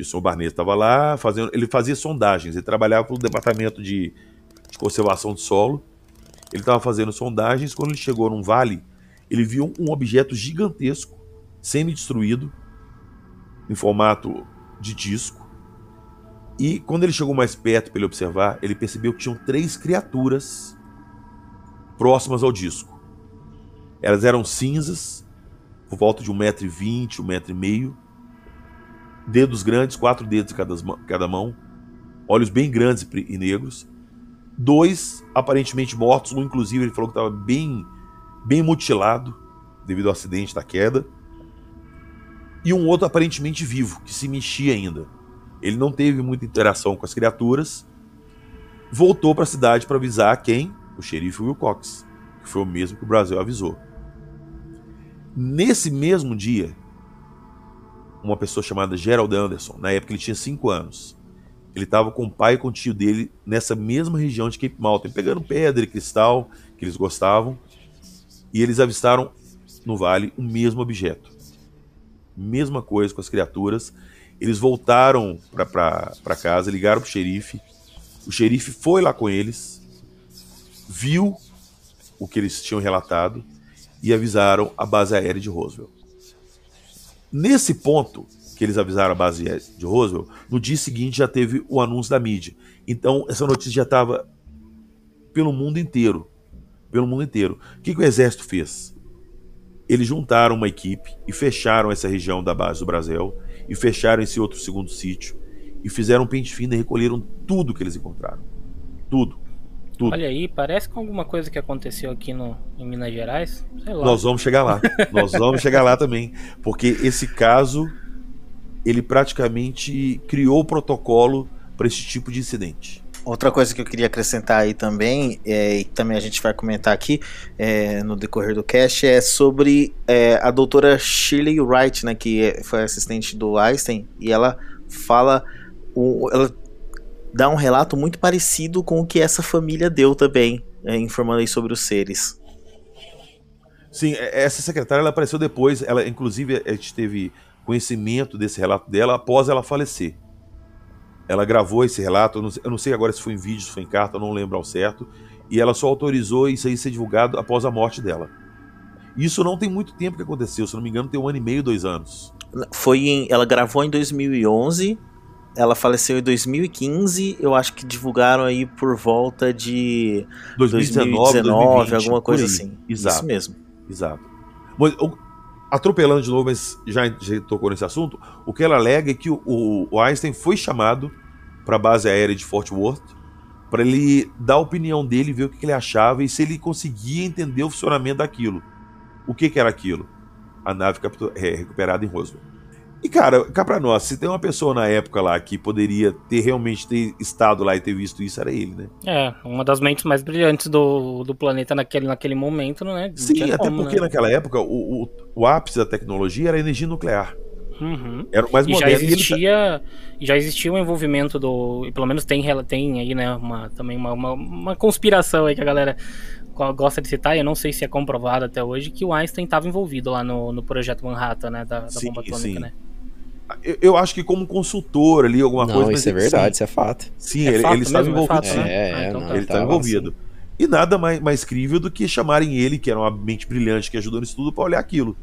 Que o senhor Barnett estava lá fazendo. Ele fazia sondagens, ele trabalhava para o departamento de, de conservação do solo. Ele estava fazendo sondagens. Quando ele chegou num vale, ele viu um objeto gigantesco, semi-destruído, em formato de disco. E quando ele chegou mais perto para ele observar, ele percebeu que tinham três criaturas próximas ao disco. Elas eram cinzas, por volta de 1,20m, 1,5m. Dedos grandes, quatro dedos em cada, cada mão. Olhos bem grandes e negros. Dois aparentemente mortos, um inclusive ele falou que estava bem, bem mutilado devido ao acidente da queda. E um outro aparentemente vivo, que se mexia ainda. Ele não teve muita interação com as criaturas. Voltou para a cidade para avisar quem? O xerife Wilcox, que foi o mesmo que o Brasil avisou. Nesse mesmo dia, uma pessoa chamada Gerald Anderson, na época ele tinha 5 anos, ele estava com o pai e com o tio dele nessa mesma região de Cape Mountain, pegando pedra e cristal que eles gostavam, e eles avistaram no vale o mesmo objeto. Mesma coisa com as criaturas. Eles voltaram para casa, ligaram pro xerife. O xerife foi lá com eles, viu o que eles tinham relatado e avisaram a base aérea de Roosevelt. Nesse ponto que eles avisaram a base de Roosevelt, no dia seguinte já teve o anúncio da mídia. Então essa notícia já estava pelo mundo inteiro. Pelo mundo inteiro. O que, que o exército fez? Eles juntaram uma equipe e fecharam essa região da base do Brasil e fecharam esse outro segundo sítio e fizeram um pente fino e recolheram tudo que eles encontraram. Tudo. Tudo. Olha aí, parece com alguma coisa que aconteceu aqui no, em Minas Gerais. Sei lá. Nós vamos chegar lá. Nós vamos chegar lá também. Porque esse caso, ele praticamente criou o protocolo para esse tipo de incidente. Outra coisa que eu queria acrescentar aí também, é, e que também a gente vai comentar aqui é, no decorrer do cast, é sobre é, a doutora Shirley Wright, né, que é- foi assistente do Einstein, e ela fala, o, ela dá um relato muito parecido com o que essa família deu também, é, informando aí sobre os seres. Sim, é- essa secretária ela apareceu depois. Ela, inclusive, a gente teve conhecimento desse relato dela após ela falecer. Ela gravou esse relato, eu não, sei- eu não sei agora se foi em vídeo, se foi em carta, eu não lembro ao certo. E ela só autorizou isso aí ser divulgado após a morte dela. Isso não tem muito tempo que aconteceu, se não me engano, tem um ano e meio, dois anos. Foi em, ela gravou em 2011, ela faleceu em 2015, eu acho que divulgaram aí por volta de 2019, 2019, 2020, alguma coisa assim. Exato. Isso mesmo. Exato. Mas, o- atropelando de novo, mas já, já tocou nesse assunto, o que ela alega é que o, o- Einstein foi chamado para a base aérea de Fort Worth para ele dar a opinião dele, ver o que ele achava e se ele conseguia entender o funcionamento daquilo. O que, que era aquilo? A nave é, recuperada em Roswell. E, cara, cá pra nós, se tem uma pessoa na época lá que poderia ter realmente ter estado lá e ter visto isso, era ele, né? É, uma das mentes mais brilhantes do, do planeta naquele, naquele momento, né? Sim, até como, porque né? naquela época o, o, o ápice da tecnologia era a energia nuclear. Uhum. Era o mais E já moderno. e ele- existia, e já existia um envolvimento do. E pelo menos tem, tem aí, né? Uma, também uma, uma, uma conspiração aí que a galera go- gosta de citar, e eu não sei se é comprovado até hoje, que o Einstein estava envolvido lá no, no projeto Manhattan, né? Da, da Sim, bomba atômica, sim. né? Eu, eu acho que como consultor ali, alguma não, coisa. mas isso é ele- verdade, sim, isso é fato. Sim, É ele, fato ele estava mesmo, é envolvido. fato, né? É, Ah, então não, tá. Ele estava tava envolvido. E nada mais, mais crível do que chamarem ele, que era uma mente brilhante que ajudou nisso tudo, pra olhar aquilo.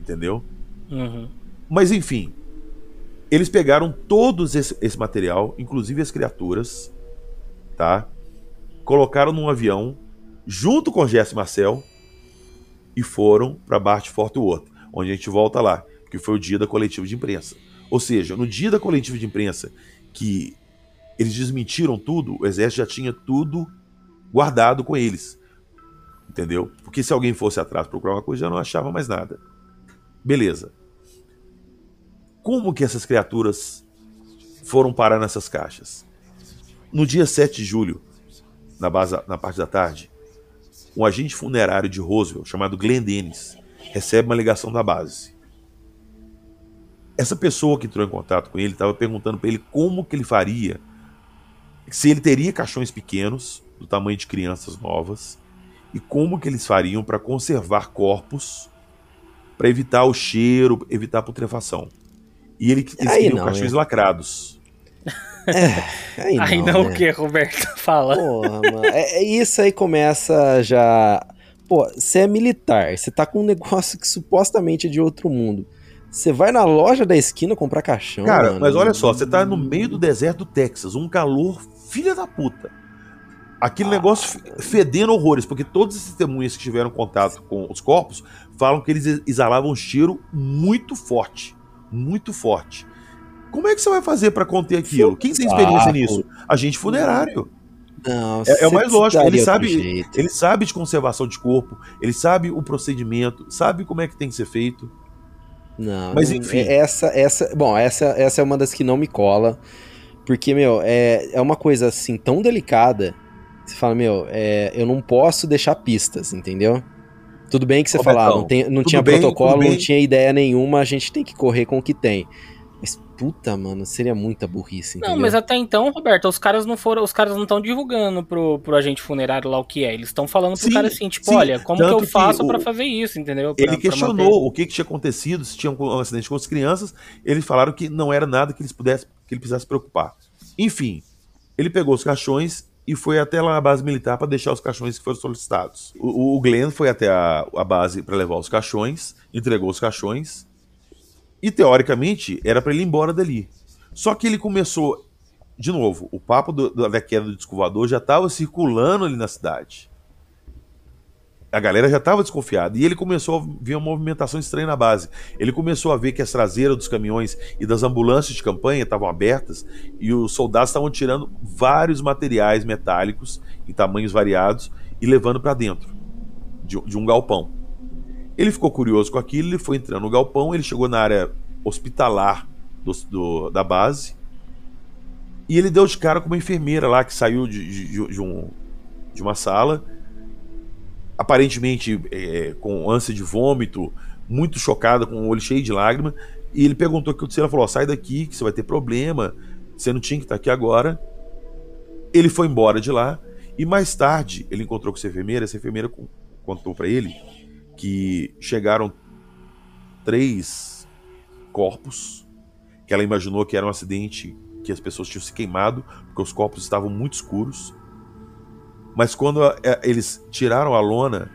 Entendeu? Uhum. Mas enfim, eles pegaram todos esse, esse material, inclusive as criaturas, tá? Colocaram num avião junto com Jesse Marcel e foram para Bart Fort Worth, onde a gente volta lá, que foi o dia da coletiva de imprensa. Ou seja, no dia da coletiva de imprensa que eles desmentiram tudo, o exército já tinha tudo guardado com eles. Entendeu? Porque se alguém fosse atrás procurar uma coisa, já não achava mais nada. Beleza. Como que essas criaturas foram parar nessas caixas? No dia 7 de julho, na, base, na parte da tarde, um agente funerário de Roswell, chamado Glenn Dennis, recebe uma ligação da base. Essa pessoa que entrou em contato com ele estava perguntando para ele como que ele faria, se ele teria caixões pequenos, do tamanho de crianças novas, e como que eles fariam para conservar corpos, para evitar o cheiro, evitar a putrefação. E ele, eles Aí queriam não, caixões né? lacrados. Aí não, Aí não né? o que, Roberto? Fala. Porra, mano. É, é isso aí começa já. Pô, você é militar, você tá com um negócio que supostamente é de outro mundo. Você vai na loja da esquina comprar caixão. Cara, mano. mas olha só, você tá no meio do deserto do Texas, um calor filha da puta. Aquele negócio fe- fedendo horrores, porque todas as testemunhas que tiveram contato com os corpos falam que eles exalavam um cheiro muito forte. Muito forte. Como é que você vai fazer pra conter aquilo? Quem tem experiência nisso? Agente funerário. Não, É, é o mais lógico. Ele sabe, jeito. ele sabe de conservação de corpo, ele sabe o procedimento, sabe como é que tem que ser feito. Não, Mas enfim. é- Essa, essa, bom, essa, essa é uma das que não me cola. Porque, meu, é, é uma coisa assim tão delicada. Você fala, meu, é, eu não posso deixar pistas, entendeu? Tudo bem que você Robertão, fala, ah, não, tem, não tinha bem, protocolo, não tinha ideia nenhuma, a gente tem que correr com o que tem. Puta, mano, seria muita burrice, entendeu? Não, mas até então, Roberto, os caras não foram, os caras não estão divulgando pro, pro agente funerário lá o que é. Eles estão falando pro Sim, cara assim, tipo, sim, olha, como que tanto eu que faço o- pra fazer isso, entendeu? Pra- Ele questionou o que, que tinha acontecido, se tinha um acidente com as crianças. Eles falaram que não era nada que eles pudessem, que ele precisasse se preocupar. Enfim, ele pegou os caixões e foi até lá na base militar para deixar os caixões que foram solicitados. O, o Glenn foi até a, a base para levar os caixões, entregou os caixões e teoricamente era para ele ir embora dali. Só que ele começou, de novo, o papo do- da queda do disco voador já estava circulando ali na cidade. A galera já estava desconfiada. E ele começou a ver uma movimentação estranha na base. Ele começou a ver que as traseiras dos caminhões e das ambulâncias de campanha estavam abertas e os soldados estavam tirando vários materiais metálicos em tamanhos variados e levando para dentro de, de um galpão. Ele ficou curioso com aquilo, ele foi entrando no galpão, ele chegou na área hospitalar do- do- da base e ele deu de cara com uma enfermeira lá que saiu de, de- de um- de uma sala aparentemente é, com ânsia de vômito, muito chocada, com o olho cheio de lágrima, e ele perguntou o que aconteceu, ela falou, sai daqui que você vai ter problema, você não tinha que estar aqui agora. Ele foi embora de lá, e mais tarde ele encontrou com essa enfermeira, essa enfermeira con- contou para ele que chegaram três corpos, que ela imaginou que era um acidente, que as pessoas tinham se queimado, porque os corpos estavam muito escuros, mas quando a- a- eles tiraram a lona,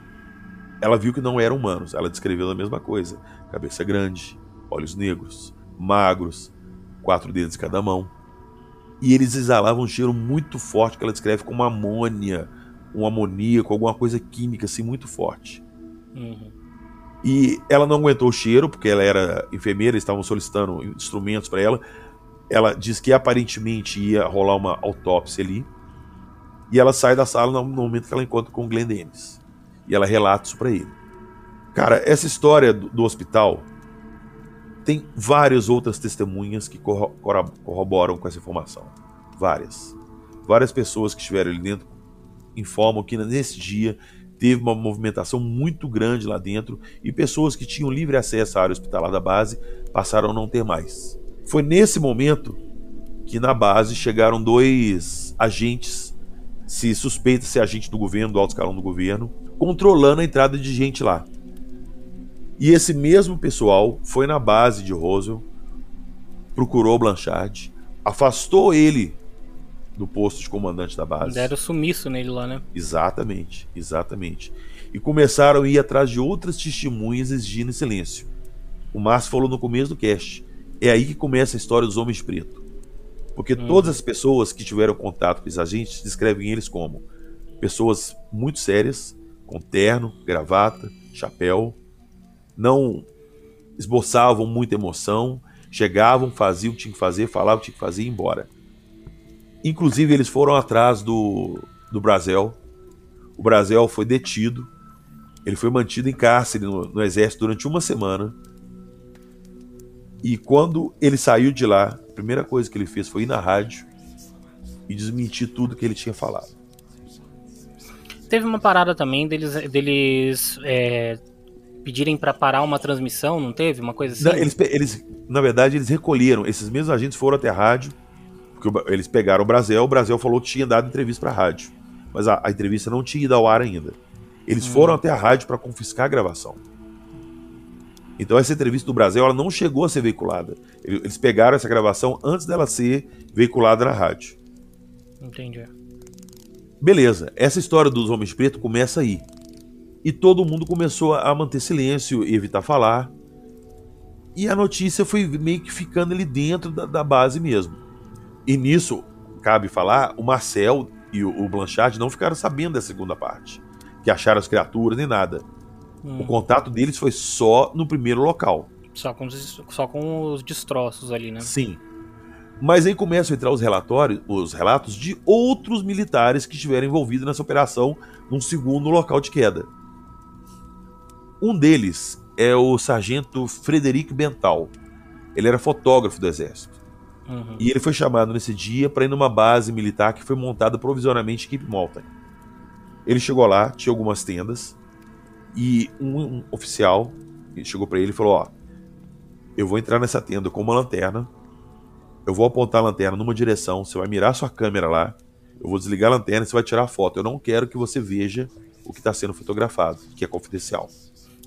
ela viu que não eram humanos. Ela descreveu a mesma coisa: cabeça grande, olhos negros, magros, quatro dedos em cada mão. E eles exalavam um cheiro muito forte que ela descreve como amônia, um amoníaco, alguma coisa química assim muito forte. Uhum. E ela não aguentou o cheiro, porque ela era enfermeira, estavam solicitando instrumentos para ela. Ela diz que aparentemente ia rolar uma autópsia ali. E ela sai da sala no momento que ela encontra com o Glenn Dennis. E ela relata isso pra ele. Cara, essa história do, do hospital Tem várias outras testemunhas que corro- corroboram com essa informação. Várias. Várias pessoas que estiveram ali dentro informam que nesse dia teve uma movimentação muito grande lá dentro e pessoas que tinham livre acesso à área hospitalar da base passaram a não ter mais. Foi nesse momento que na base chegaram dois agentes, se suspeita ser agente do governo, do alto escalão do governo, controlando a entrada de gente lá. E esse mesmo pessoal foi na base de Roswell, procurou Blanchard, afastou ele do posto de comandante da base. Deram sumiço nele lá, né? Exatamente, exatamente. E começaram a ir atrás de outras testemunhas exigindo silêncio. O Márcio falou no começo do cast. É aí que começa a história dos homens pretos. Porque todas as pessoas que tiveram contato com esses agentes descrevem eles como pessoas muito sérias, com terno, gravata, chapéu, não esboçavam muita emoção, chegavam, faziam o que tinha que fazer, falavam o que tinha que fazer e ia embora. Inclusive, eles foram atrás do, do Brasil. O Brasil foi detido. Ele foi mantido em cárcere no, no exército durante uma semana. E quando ele saiu de lá, a primeira coisa que ele fez foi ir na rádio e desmentir tudo que ele tinha falado. Teve uma parada também deles, deles é, pedirem pra parar uma transmissão, não teve? Uma coisa assim? Não, eles, eles, na verdade, eles recolheram. Esses mesmos agentes foram até a rádio, porque eles pegaram o Brasil. O Brasil falou que tinha dado entrevista para a rádio, mas a, a entrevista não tinha ido ao ar ainda. Eles foram até a rádio para confiscar a gravação. Então essa entrevista do Brasil ela não chegou a ser veiculada. Ele- Eles pegaram essa gravação antes dela ser veiculada na rádio. Entendi. Beleza, essa história dos homens pretos começa aí. E todo mundo começou a manter silêncio e evitar falar. E a notícia foi meio que ficando ali dentro da, da base mesmo. E nisso, cabe falar, o Marcel e o, Blanchard não ficaram sabendo da segunda parte. Que acharam as criaturas nem nada. Hum, O contato deles foi só no primeiro local. só, com os, só com os destroços ali, né? Sim. Mas aí começam a entrar os relatórios, os relatos de outros militares que estiveram envolvidos nessa operação num segundo local de queda. Um deles é o sargento Frederic Bental. Ele era fotógrafo do exército. Uhum. E ele foi chamado nesse dia para ir numa base militar que foi montada provisoriamente em Cape Mountain. Ele chegou lá, tinha algumas tendas, e um, um oficial chegou para ele e falou: Ó, eu vou entrar nessa tenda com uma lanterna, eu vou apontar a lanterna numa direção, você vai mirar sua câmera lá, eu vou desligar a lanterna e você vai tirar a foto. Eu não quero que você veja o que está sendo fotografado, que é confidencial.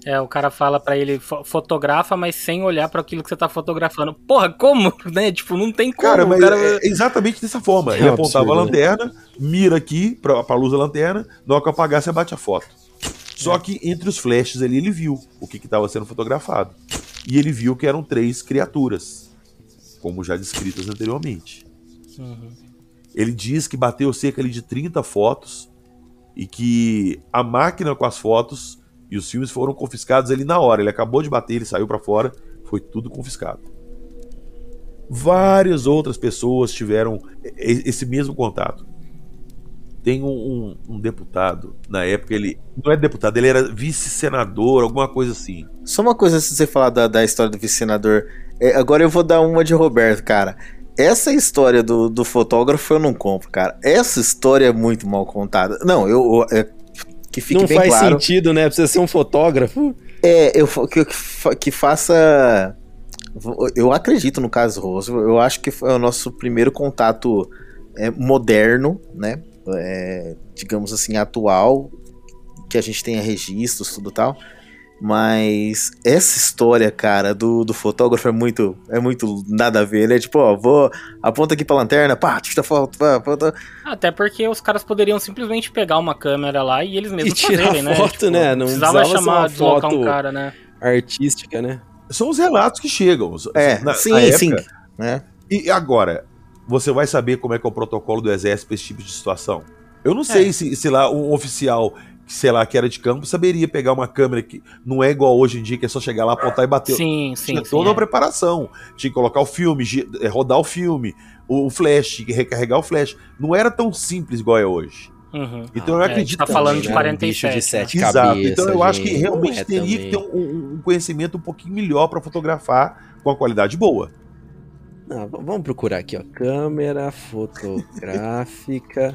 É, o cara fala pra ele, "Fo- fotografa, mas sem olhar pra aquilo que você tá fotografando. Porra, como? Né? Tipo, não tem como. Cara, o mas cara... é exatamente dessa forma. É Ele um apontava a absurdo, né? lanterna, mira aqui pra, pra luz da lanterna, na hora que apagar você bate a foto. Só que entre os flashes ali ele viu o que estava sendo fotografado. E ele viu que eram três criaturas, como já descritas anteriormente. Uhum. Ele diz que bateu cerca ali de 30 fotos e que a máquina com as fotos e os filmes foram confiscados ali na hora. Ele acabou de bater, ele saiu pra fora, foi tudo confiscado. Várias outras pessoas tiveram esse mesmo contato. Tem um, um- um deputado, na época ele não é deputado, ele era vice-senador, alguma coisa assim. Só uma coisa de você falar da, da história do vice-senador. É, agora eu vou dar uma de Roberto, cara. Essa história do, do fotógrafo eu não compro, cara. Essa história é muito mal contada. Não, eu. eu- é, que fique Não bem faz claro. sentido, né? Precisa ser um fotógrafo. É, eu, que, que fa- que faça. Eu acredito no caso Roosevelt. Eu acho que foi o nosso primeiro contato é, moderno, né? É, digamos assim, atual, que a gente tenha registros, tudo tal. Mas essa história, cara, do, do fotógrafo é muito, é muito nada a ver, né? Tipo, ó, vou, aponta aqui pra lanterna, pá, tira foto, pá, foto. Até porque os caras poderiam simplesmente pegar uma câmera lá e eles mesmos tirar fazerem, né? foto, né? Não precisava precisava ser chamar, uma deslocar um foto- cara, né? Artística, né? São os relatos que chegam. É, Na- sim, na época, sim. Né? E agora, você vai saber como é que é o protocolo do exército para esse tipo de situação? Eu não sei se, se lá um oficial, sei lá, que era de campo, saberia pegar uma câmera que não é igual hoje em dia, que é só chegar lá, apontar e bater. Sim, sim. Tinha sim, toda é. uma preparação. Tinha que colocar o filme, eh, rodar o filme, o flash, tinha que recarregar o flash. Não era tão simples igual é hoje. Uhum. Então eu É, acredito tá falando de Também, né? Um bicho 47. de sete Exato. cabeças. então eu acho que gente, realmente é teria que ter também. um, um conhecimento um pouquinho melhor para fotografar com a qualidade boa. Não, vamos procurar aqui, ó. Câmera fotográfica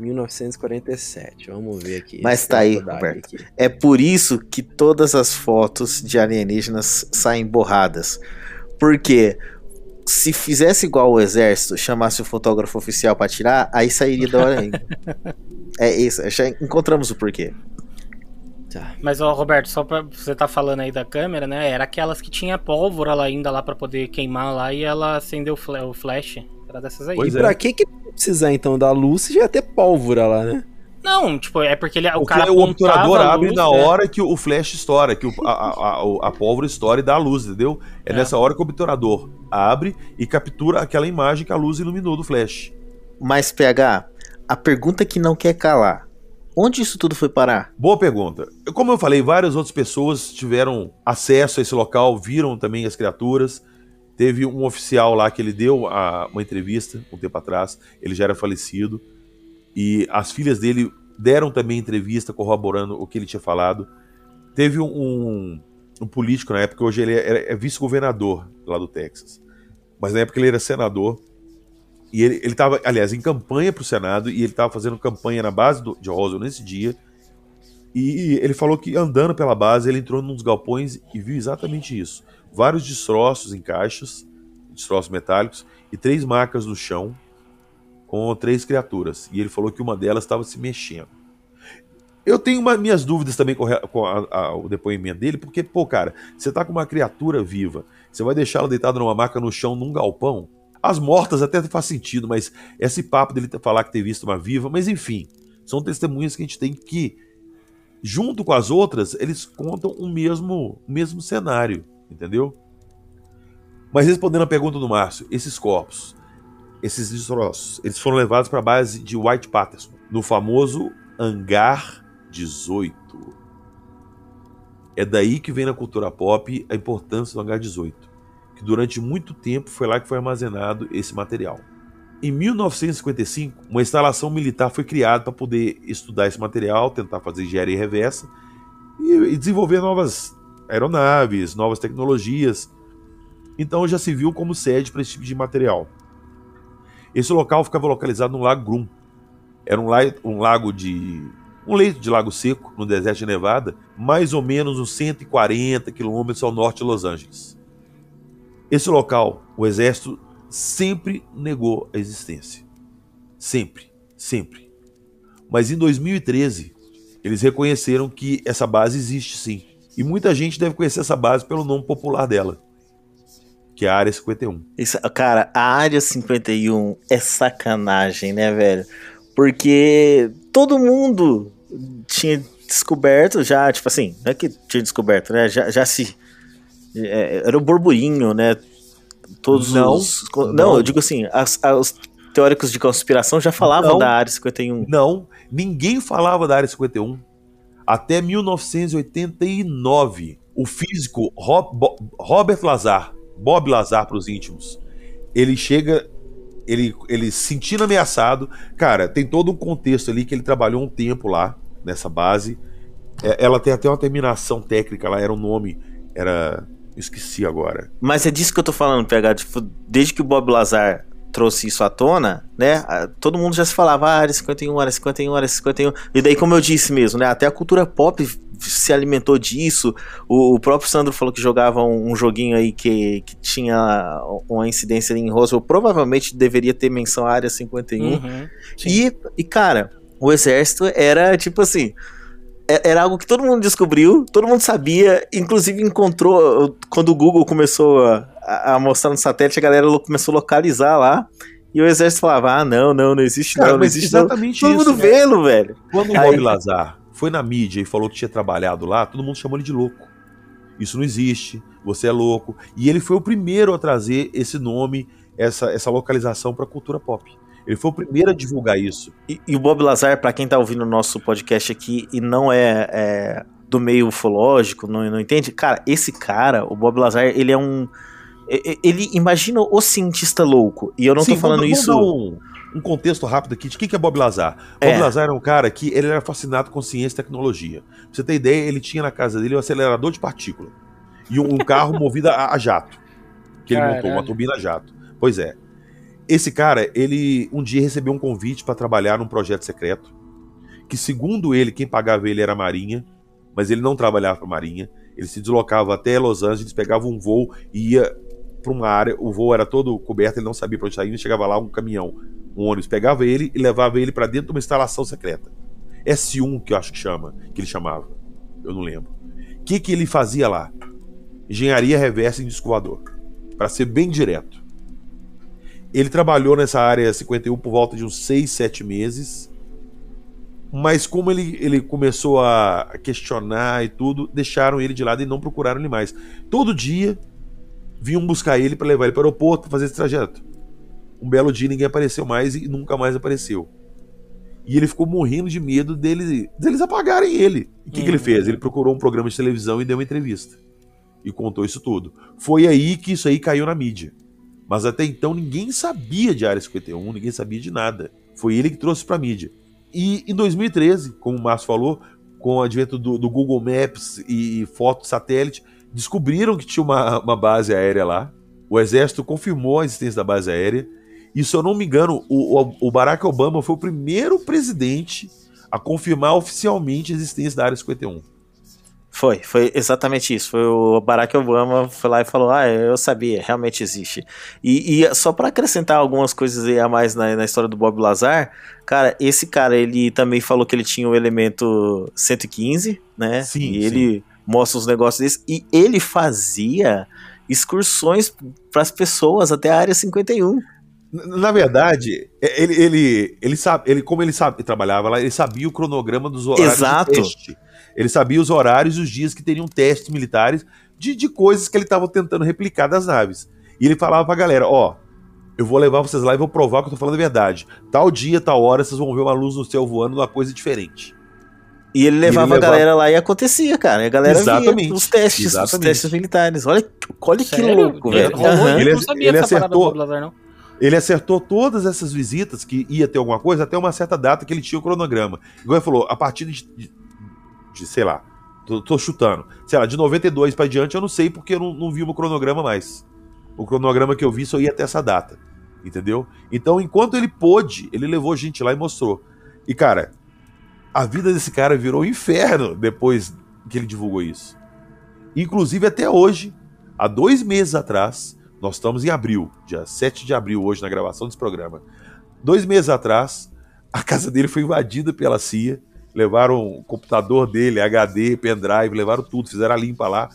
1947. Vamos ver aqui. Mas tá aí, Roberto. aqui. É por isso que todas as fotos de alienígenas saem borradas. Porque se fizesse igual o exército, chamasse o fotógrafo oficial pra tirar, aí sairia da hora ainda. é isso, já encontramos o porquê. Tá. Mas, ó, Roberto, só pra você tá falando aí da câmera, né? Era aquelas que tinha pólvora lá ainda lá pra poder queimar lá e ela acendeu o flash. Era dessas aí. Pois e é. pra que que precisar então da luz se já ia ter pólvora lá, né? Não, tipo, é porque ele, o Porque cara o obturador abre luz, na né? hora que o flash estoura, que o- a, a, a, a pólvora estoura e dá a luz, entendeu? É, É. nessa hora que o obturador abre e captura aquela imagem que a luz iluminou do flash. Mas, PH, a pergunta que não quer calar: onde isso tudo foi parar? Boa pergunta. Como eu falei, várias outras pessoas tiveram acesso a esse local, viram também as criaturas. Teve um oficial lá que ele deu a- uma entrevista um tempo atrás, ele já era falecido. E as filhas dele deram também entrevista corroborando o que ele tinha falado. Teve um, um político na época, hoje ele é, é vice-governador lá do Texas. Mas na época ele era senador. E ele estava, aliás, em campanha para o Senado, e ele estava fazendo campanha na base do, de Roswell nesse dia. E ele falou que andando pela base, ele entrou num dos galpões e viu exatamente isso. Vários destroços em caixas, destroços metálicos, e três marcas no chão com três criaturas. E ele falou que uma delas estava se mexendo. Eu tenho uma- minhas dúvidas também com, re- com a- a- o depoimento dele, porque, pô, cara, você tá com uma criatura viva, você vai deixar ela deitada numa maca no chão num galpão? As mortas até faz sentido, mas esse papo dele falar que ter visto uma viva, mas enfim, são testemunhas que a gente tem que, junto com as outras, eles contam o mesmo, o mesmo cenário, entendeu? Mas respondendo a pergunta do Márcio, esses corpos, esses destroços, eles foram levados para a base de White Patterson, no famoso Hangar 18. É daí que vem na cultura pop a importância do Hangar 18, que durante muito tempo foi lá que foi armazenado esse material. Em 1955, uma instalação militar foi criada para poder estudar esse material, tentar fazer engenharia reversa e, desenvolver novas aeronaves, novas tecnologias. Então já se viu como sede para esse tipo de material. Esse local ficava localizado no Lago Grum. Era um, la um lago de. um leito de lago seco no deserto de Nevada, mais ou menos uns 140 quilômetros ao norte de Los Angeles. Esse local, o exército sempre negou a existência. Sempre, sempre. Mas em 2013, eles reconheceram que essa base existe sim. E muita gente deve conhecer essa base pelo nome popular dela, que é a Área 51. Isso, cara, a área 51 é sacanagem, né, velho? Porque todo mundo tinha descoberto já, tipo assim, não é que tinha descoberto, né? Já, já se. é, era o burburinho, né? Todos Não, os. Não, não. eu digo assim, as- a- os teóricos de conspiração já falavam Não. da área 51. Não, ninguém falava da Área 51. Até 1989, o físico Rob- Bo- Robert Lazar, Bob Lazar para os íntimos, ele chega, ele, ele se sentindo ameaçado. Cara, tem todo um contexto ali que ele trabalhou um tempo lá, nessa base. É, Ela tem até uma terminação técnica lá, era um nome, era. Esqueci agora. Mas é disso que eu tô falando, PH. Tipo, desde que o Bob Lazar trouxe isso à tona, né? Todo mundo já se falava, ah, área 51, área 51, área 51. E daí, como eu disse mesmo, né? Até a cultura pop se alimentou disso. O, o próprio Sandro falou que jogava um, um joguinho aí que, que tinha uma incidência em Roswell. Provavelmente deveria ter menção à área 51. Uhum. E, e, cara, o exército era tipo assim. É- Era algo que todo mundo descobriu, todo mundo sabia, inclusive encontrou. Quando o Google começou a, a- mostrar no satélite, a galera começou a localizar lá. E o exército falava: ah, não, não, não existe, Cara, não, não existe. Não. exatamente Todo isso. mundo né? velho. Quando o Aí- Bob Lazar foi na mídia e falou que tinha trabalhado lá, todo mundo chamou ele de louco. Isso não existe, você é louco. E ele foi o primeiro a trazer esse nome, essa, essa localização para a cultura pop. Ele foi o primeiro a divulgar isso. E, e o Bob Lazar, pra quem tá ouvindo o nosso podcast aqui e não é, é do meio ufológico, não, não entende, cara, esse cara, o Bob Lazar, ele é um. Ele imagina o cientista louco. E eu não Sim, tô falando vamos- isso. vamos dar um- um contexto rápido aqui de quem que é Bob Lazar. Bob É. Lazar era um cara que ele era fascinado com ciência e tecnologia. Pra você ter ideia, ele tinha na casa dele um acelerador de partícula e um, um carro movido a, a jato. Que ele montou, Caralho. uma turbina a jato. Pois é. Esse cara, ele um dia recebeu um convite para trabalhar num projeto secreto, que segundo ele, quem pagava ele era a Marinha, mas ele não trabalhava para a Marinha. Ele se deslocava até Los Angeles, pegava um voo e ia para uma área. O voo era todo coberto, ele não sabia para onde indo. Chegava lá um caminhão, um ônibus, pegava ele e levava ele para dentro de uma instalação secreta. S1, que eu acho que chama, que ele chamava. Eu não lembro. O que, que ele fazia lá? Engenharia reversa em disco. Para ser bem direto. Ele trabalhou nessa área 51 por volta de uns 6, 7 meses. Mas como ele, ele começou a questionar e tudo, deixaram ele de lado e não procuraram ele mais. Todo dia vinham buscar ele para levar ele para o aeroporto para fazer esse trajeto. Um belo dia ninguém apareceu mais e nunca mais apareceu. E ele ficou morrendo de medo dele, deles apagarem ele. E o que, que ele fez? Ele procurou um programa de televisão e deu uma entrevista. E contou isso tudo. Foi aí que isso aí caiu na mídia. Mas até então ninguém sabia de Área 51, ninguém sabia de nada. Foi ele que trouxe pra mídia. E em 2013, como o Márcio falou, com o advento do, do Google Maps e foto satélite, descobriram que tinha uma, uma base aérea lá. O exército confirmou a existência da base aérea. E se eu não me engano, o- o Barack Obama foi o primeiro presidente a confirmar oficialmente a existência da Área 51. Foi, foi exatamente isso. Foi o Barack Obama foi lá e falou: Ah, eu sabia, realmente existe. E, e só pra acrescentar algumas coisas aí a mais na, na história do Bob Lazar, cara, esse cara ele também falou que ele tinha o elemento 115, né? Sim, e sim. ele mostra os negócios desses. E ele fazia excursões pras pessoas até a área 51. Na verdade, ele, ele, ele sabe, ele, como ele sabe, ele trabalhava lá, ele sabia o cronograma dos horários Exato. de teste. Ele sabia os horários e os dias que teriam testes militares de, de coisas que ele estava tentando replicar das naves. E ele falava pra galera, ó, eu vou levar vocês lá e vou provar que eu tô falando a verdade. Tal dia, tal hora, vocês vão ver uma luz no céu voando, uma coisa diferente. E ele levava, levava- a galera lá e acontecia, cara. E a galera Exatamente. via os testes, os Exatamente. testes militares. Olha, olha que Sério? louco, velho. Isso? Ele- Eu não sabia ele acertou. Ele acertou todas essas visitas que ia ter alguma coisa até uma certa data que ele tinha o cronograma. Igual ele falou, a partir de, de, sei lá, tô, tô chutando, sei lá, de 92 pra diante eu não sei porque eu não, não vi o cronograma mais. O cronograma que eu vi só ia até essa data, entendeu? Então, enquanto ele pôde, ele levou gente lá e mostrou. E, cara, a vida desse cara virou um inferno depois que ele divulgou isso. Inclusive, até hoje, há dois meses atrás, nós estamos em abril, dia 7 de abril, hoje, na gravação desse programa. Dois meses atrás, a casa dele foi invadida pela CIA. Levaram o computador dele, HD, pendrive, levaram tudo, fizeram a limpa lá.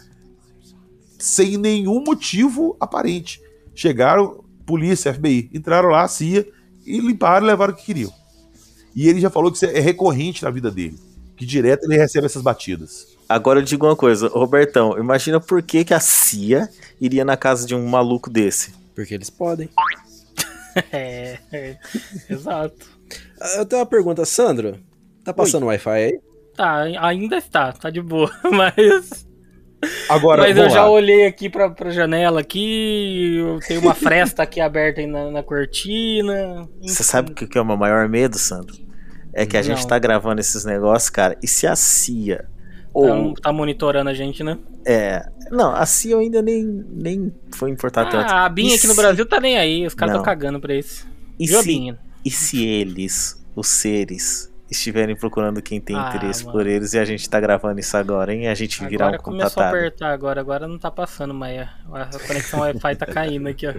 Sem nenhum motivo aparente. Chegaram, polícia, FBI, entraram lá, a CIA, e limparam e levaram o que queriam. E ele já falou que isso é recorrente na vida dele. Que direto ele recebe essas batidas. Agora eu digo uma coisa, Robertão, imagina por que, que a CIA iria na casa de um maluco desse. Porque eles podem. É, é, exato. Ah, Eu tenho uma pergunta, Sandro. Tá passando Wi-Fi aí? Tá, ainda está, tá de boa, mas... Agora, Mas eu já lá. olhei aqui pra, pra janela aqui, tenho uma fresta aqui aberta aí na, na cortina. Você sabe o que é o meu maior medo, Sandro? É que a gente Não. tá gravando esses negócios, cara, e se a CIA ou... Tá, tá monitorando a gente, né? É... Não, a CIA eu ainda nem, nem foi importar tanto. Ah, a Binha E aqui no se- Brasil tá nem aí, os caras Não. tão cagando pra isso. E Viu, se, e se eles, os seres, estiverem procurando quem tem Ah, interesse mano. por eles e a gente tá gravando isso agora, hein? A gente virar Agora um começou a contatado. apertar agora, agora não tá passando, mas a a conexão Wi-Fi tá caindo aqui, ó.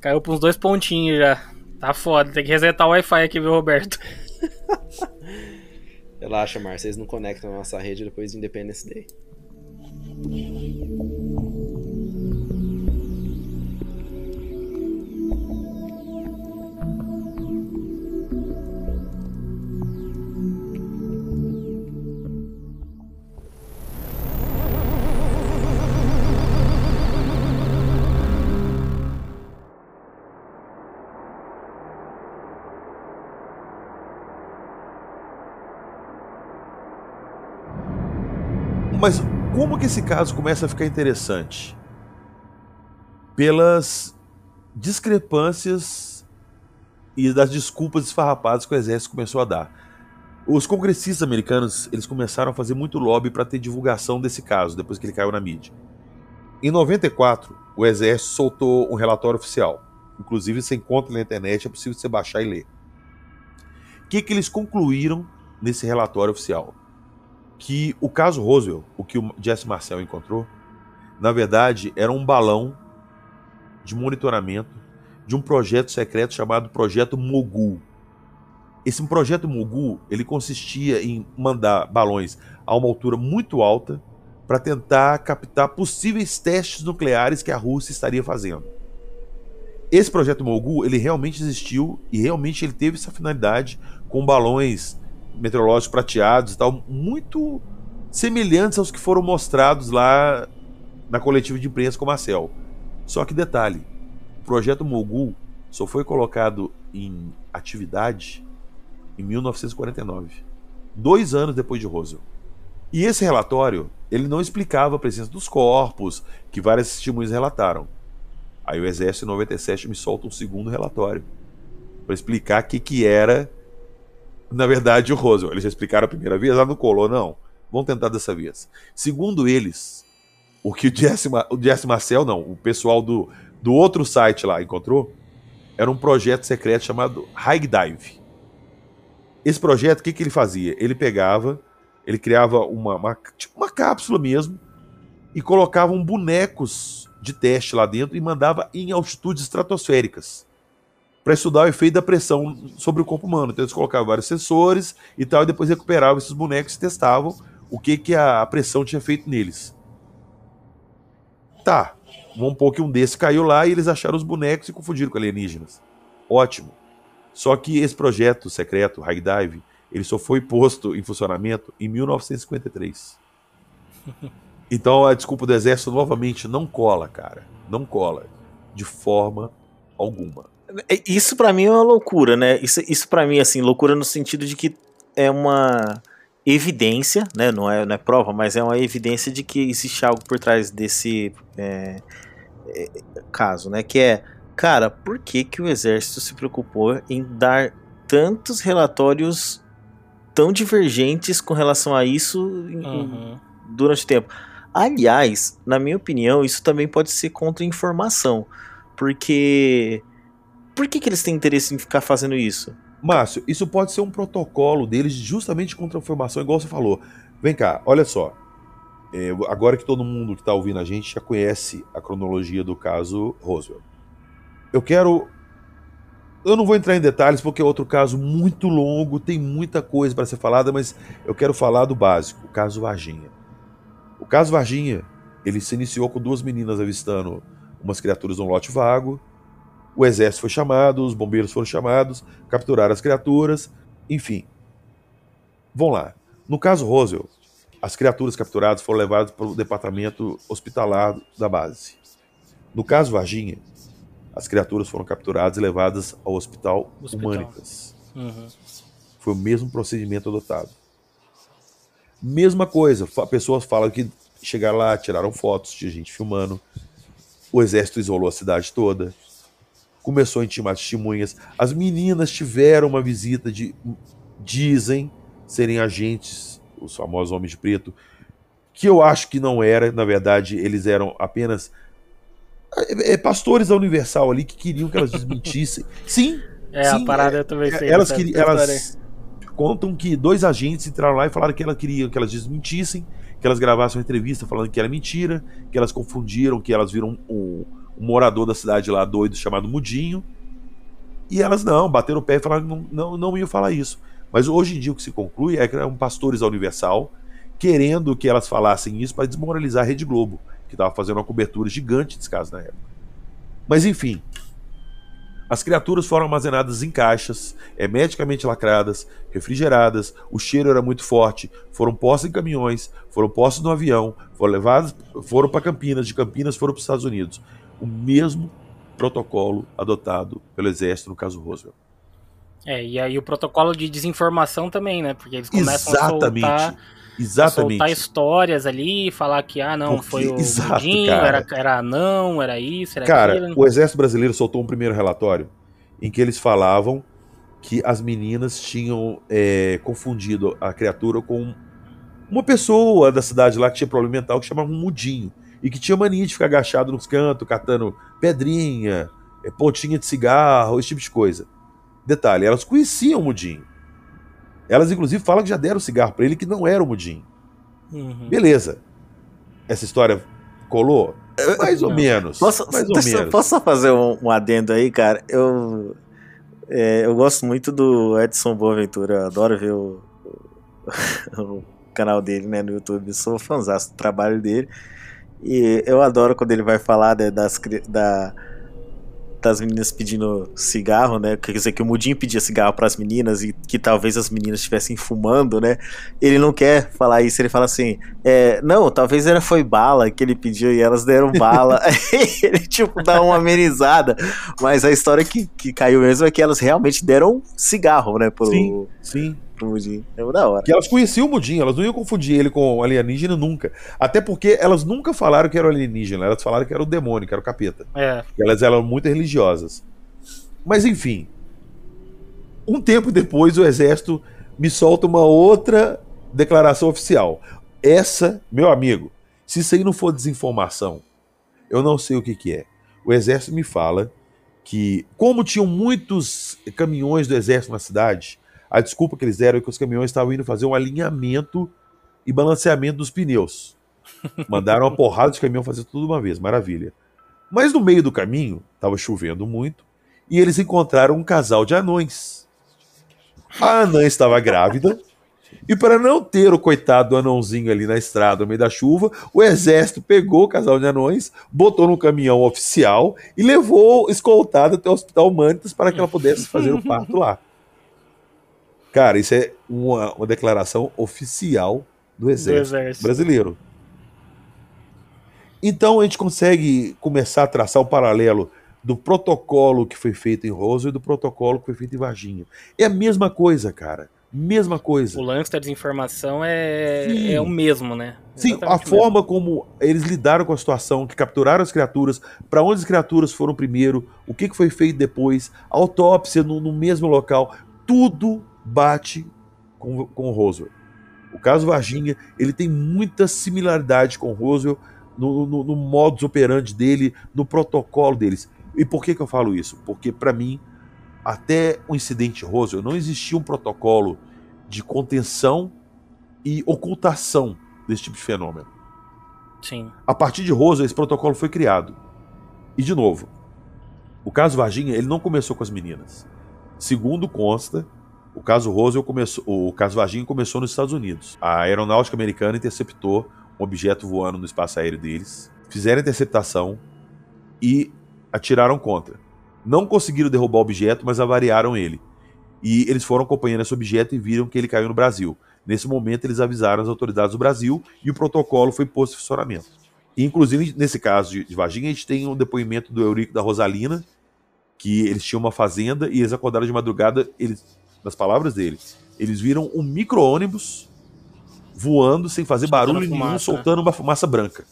Caiu pra uns dois pontinhos já. Tá foda, tem que resetar o Wi-Fi aqui, viu, Roberto? Relaxa, Mar, vocês não conectam a nossa rede depois do Independence Day. Mas como que esse caso começa a ficar interessante? Pelas discrepâncias e das desculpas esfarrapadas que o exército começou a dar. Os congressistas americanos eles começaram a fazer muito lobby para ter divulgação desse caso depois que ele caiu na mídia. Em 94, o exército soltou um relatório oficial. Inclusive, você encontra na internet, é possível você baixar e ler. O que, que eles concluíram nesse relatório oficial? Que o caso Roswell, o que o Jesse Marcel encontrou, na verdade era um balão de monitoramento de um projeto secreto chamado Projeto Mogul. Esse projeto Mogul ele consistia em mandar balões a uma altura muito alta para tentar captar possíveis testes nucleares que a Rússia estaria fazendo. Esse projeto Mogul ele realmente existiu e realmente ele teve essa finalidade com balões meteorológicos prateados e tal, muito semelhantes aos que foram mostrados lá na coletiva de imprensa com o Marcel. Só que detalhe, o projeto Mogul só foi colocado em atividade em 1949, dois anos depois de Roswell. E esse relatório, ele não explicava a presença dos corpos, que várias testemunhas relataram. Aí o Exército em 97 me solta um segundo relatório para explicar o que, que era, na verdade, o Roswell. Eles já explicaram a primeira vez, lá não colou, não. Vamos tentar dessa vez. Segundo eles, o que o Jesse, o Jesse Marcel, não, o pessoal do, do outro site lá encontrou, era um projeto secreto chamado High Dive. Esse projeto, o que, que ele fazia? Ele pegava, ele criava uma, uma, tipo uma cápsula mesmo e colocavam bonecos de teste lá dentro e mandava em altitudes estratosféricas para estudar o efeito da pressão sobre o corpo humano. Então eles colocavam vários sensores e tal, e depois recuperavam esses bonecos e testavam o que, que a pressão tinha feito neles. Tá, um pouco um desses caiu lá e eles acharam os bonecos e confundiram com alienígenas. Ótimo. Só que esse projeto secreto, High Dive, ele só foi posto em funcionamento em 1953. Então a desculpa do exército novamente não cola, cara. Não cola. De forma alguma. É, isso para mim é uma loucura, né? Isso, isso para mim, assim, loucura no sentido de que é uma evidência, né? Não é, não é prova, mas é uma evidência de que existe algo por trás desse é, é, caso, né? Que é Cara, por que, que o exército se preocupou em dar tantos relatórios tão divergentes com relação a isso uhum. durante o tempo? Aliás, na minha opinião, isso também pode ser contra-informação. Porque. Por que, que eles têm interesse em ficar fazendo isso? Márcio, isso pode ser um protocolo deles justamente contra a informação, igual você falou. Vem cá, olha só. É, agora que todo mundo que está ouvindo a gente já conhece a cronologia do caso Roswell. Eu quero. Eu não vou entrar em detalhes porque é outro caso muito longo, tem muita coisa para ser falada, mas eu quero falar do básico, o caso Varginha. O caso Varginha, ele se iniciou com duas meninas avistando umas criaturas num lote vago. O exército foi chamado, os bombeiros foram chamados, capturaram as criaturas, enfim. Vamos lá. No caso Roswell, as criaturas capturadas foram levadas para o departamento hospitalar da base. No caso Varginha, as criaturas foram capturadas e levadas ao hospital, hospital. Humânicas. Uhum. Foi o mesmo procedimento adotado. Mesma coisa, pessoas falam que chegaram lá, tiraram fotos de gente filmando. O exército isolou a cidade toda. Começou a intimar testemunhas. As meninas tiveram uma visita de. Dizem serem agentes, os famosos homens de preto, que eu acho que não era, na verdade, eles eram apenas é, é, pastores da Universal ali que queriam que elas desmentissem. sim. É, sim, a parada é, eu também sei. Elas, queriam, elas contam que dois agentes entraram lá e falaram que elas queriam que elas desmentissem, que elas gravassem uma entrevista falando que era mentira, que elas confundiram, que elas viram um, um morador da cidade lá doido chamado Mudinho. E elas não, bateram o pé e falaram que não, não, não iam falar isso. Mas hoje em dia o que se conclui é que eram pastores da Universal querendo que elas falassem isso para desmoralizar a Rede Globo que estava fazendo uma cobertura gigante desse caso na época. Mas enfim, as criaturas foram armazenadas em caixas, hermeticamente lacradas, refrigeradas, o cheiro era muito forte, foram postas em caminhões, foram postas no avião, foram levadas, foram para Campinas, de Campinas foram para os Estados Unidos. O mesmo protocolo adotado pelo exército no caso Roosevelt. É, e aí o protocolo de desinformação também, né? Porque eles começam Exatamente. a soltar Exatamente. Soltar histórias ali, falar que, ah, não, Porque, foi o exato, era, era não, era isso, era Cara, aquilo. o Exército Brasileiro soltou um primeiro relatório em que eles falavam que as meninas tinham é, confundido a criatura com uma pessoa da cidade lá que tinha problema mental que chamava um mudinho e que tinha mania de ficar agachado nos cantos, catando pedrinha, é, pontinha de cigarro, esse tipo de coisa. Detalhe, elas conheciam o mudinho. Elas, inclusive, falam que já deram cigarro para ele que não era o mudinho. Uhum. Beleza. Essa história colou? Mais ou menos. Posso, mais ou menos. posso só fazer um, um adendo aí, cara? Eu, é, eu gosto muito do Edson Boaventura, eu adoro ver o, o canal dele né, no YouTube, sou fãzaço do trabalho dele. E eu adoro quando ele vai falar né, das, da, das meninas pedindo cigarro, né? Quer dizer, que o Mudinho pedia cigarro para as meninas e que talvez as meninas estivessem fumando, né? Ele não quer falar isso, ele fala assim: é, não, talvez era foi bala que ele pediu e elas deram bala. Ele, tipo, dá uma amenizada. Mas a história que, que caiu mesmo é que elas realmente deram cigarro, né? Pro, Sim, sim. Pro Mudinho. É da hora. Que elas conheciam o Mudinho, elas não iam confundir ele com alienígena nunca. Até porque elas nunca falaram que era o alienígena, elas falaram que era o demônio, que era o capeta. É, E elas eram muito religiosas. Mas enfim. Um tempo depois, o exército me solta uma outra declaração oficial. Essa, meu amigo, se isso aí não for desinformação, eu não sei o que, que é. O exército me fala que, como tinham muitos caminhões do exército na cidade, a desculpa que eles deram é que os caminhões estavam indo fazer um alinhamento e balanceamento dos pneus. Mandaram uma porrada de caminhão fazer tudo de uma vez, maravilha. Mas no meio do caminho, estava chovendo muito, e eles encontraram um casal de anões. A anã estava grávida, e para não ter o coitado do anãozinho ali na estrada no meio da chuva, o exército pegou o casal de anões, botou no caminhão oficial e levou escoltado até o Hospital Mantas para que ela pudesse fazer o parto lá. Cara, isso é uma, uma declaração oficial do exército, exército. brasileiro. Então a gente consegue começar a traçar o paralelo do protocolo que foi feito em Roswell e do protocolo que foi feito em Varginha. É a mesma coisa, cara. Mesma coisa. o lance da desinformação é, Sim. é o mesmo, né? Sim, a Exatamente o forma como eles lidaram com a situação, que capturaram as criaturas, para onde as criaturas foram primeiro, o que, que foi feito depois, a autópsia no, no mesmo local, tudo bate com, com o Roswell. O caso Varginha, ele tem muita similaridade com o Roswell no, no, no modus operandi dele, no protocolo deles. E por que, que eu falo isso? Porque, para mim, até o incidente Roswell, não existia um protocolo de contenção e ocultação desse tipo de fenômeno. Sim. A partir de Roswell, esse protocolo foi criado. E, de novo, o caso Varginha, ele não começou com as meninas. Segundo consta, o caso Roswell começou, o caso Varginha começou nos Estados Unidos. A aeronáutica americana interceptou um objeto voando no espaço aéreo deles, fizeram a interceptação e atiraram contra. Não conseguiram derrubar o objeto, mas avariaram ele. E eles foram acompanhando esse objeto e viram que ele caiu no Brasil. Nesse momento, eles avisaram as autoridades do Brasil e o protocolo foi posto em funcionamento. E, inclusive, nesse caso de, Varginha, a gente tem um depoimento do Eurico da Rosalina, que eles tinham uma fazenda e eles acordaram de madrugada, eles, nas palavras dele, eles viram um micro-ônibus voando sem fazer Soltando barulho nenhum, fumaça, né? soltando uma fumaça branca,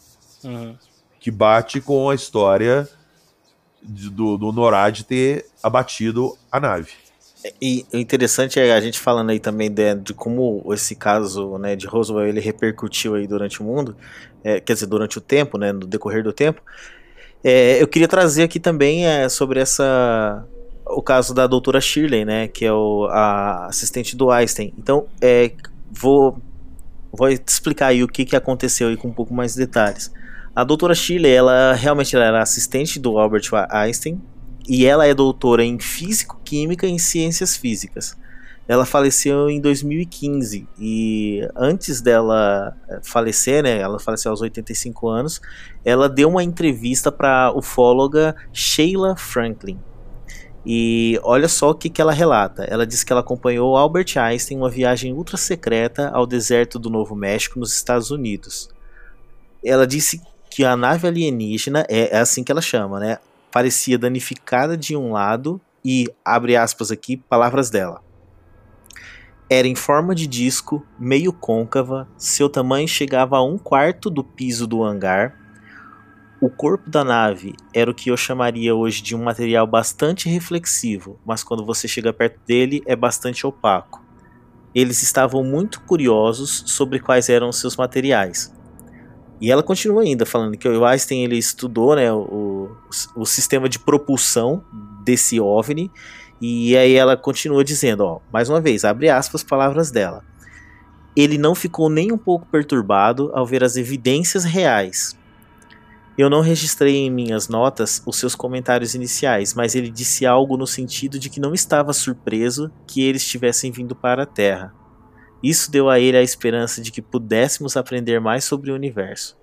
Uhum. que bate com a história de- do, do NORAD ter abatido a nave. E o interessante é a gente falando aí também de, de como esse caso né, de Roswell ele repercutiu aí durante o mundo, é, quer dizer, durante o tempo, né, no decorrer do tempo. É, eu queria trazer aqui também é, sobre essa o caso da doutora Shirley, né, que é o, a assistente do Einstein. Então, é, vou, vou explicar aí o que, que aconteceu aí com um pouco mais de detalhes. A doutora Shirley, ela realmente ela era assistente do Albert Einstein, e ela é doutora em Físico-Química e em Ciências Físicas. Ela faleceu em 2015 e antes dela eh, falecer, né, ela faleceu aos 85 anos, ela deu uma entrevista para a ufóloga Sheila Franklin. E olha só o que, que ela relata. Ela diz que ela acompanhou Albert Einstein em uma viagem ultra secreta ao deserto do Novo México, nos Estados Unidos. Ela disse que a nave alienígena, é, é assim que ela chama, né? parecia danificada de um lado e, abre aspas aqui, palavras dela. Era em forma de disco, meio côncava, seu tamanho chegava a um quarto do piso do hangar. O corpo da nave era o que eu chamaria hoje de um material bastante reflexivo, mas quando você chega perto dele é bastante opaco. Eles estavam muito curiosos sobre quais eram seus materiais. E ela continua ainda falando que o Einstein ele estudou né, o, o sistema de propulsão desse OVNI e aí ela continua dizendo, ó, mais uma vez, abre aspas, palavras dela. Ele não ficou nem um pouco perturbado ao ver as evidências reais. Eu não registrei em minhas notas os seus comentários iniciais, mas ele disse algo no sentido de que não estava surpreso que eles tivessem vindo para a Terra. Isso deu a ele a esperança de que pudéssemos aprender mais sobre o universo.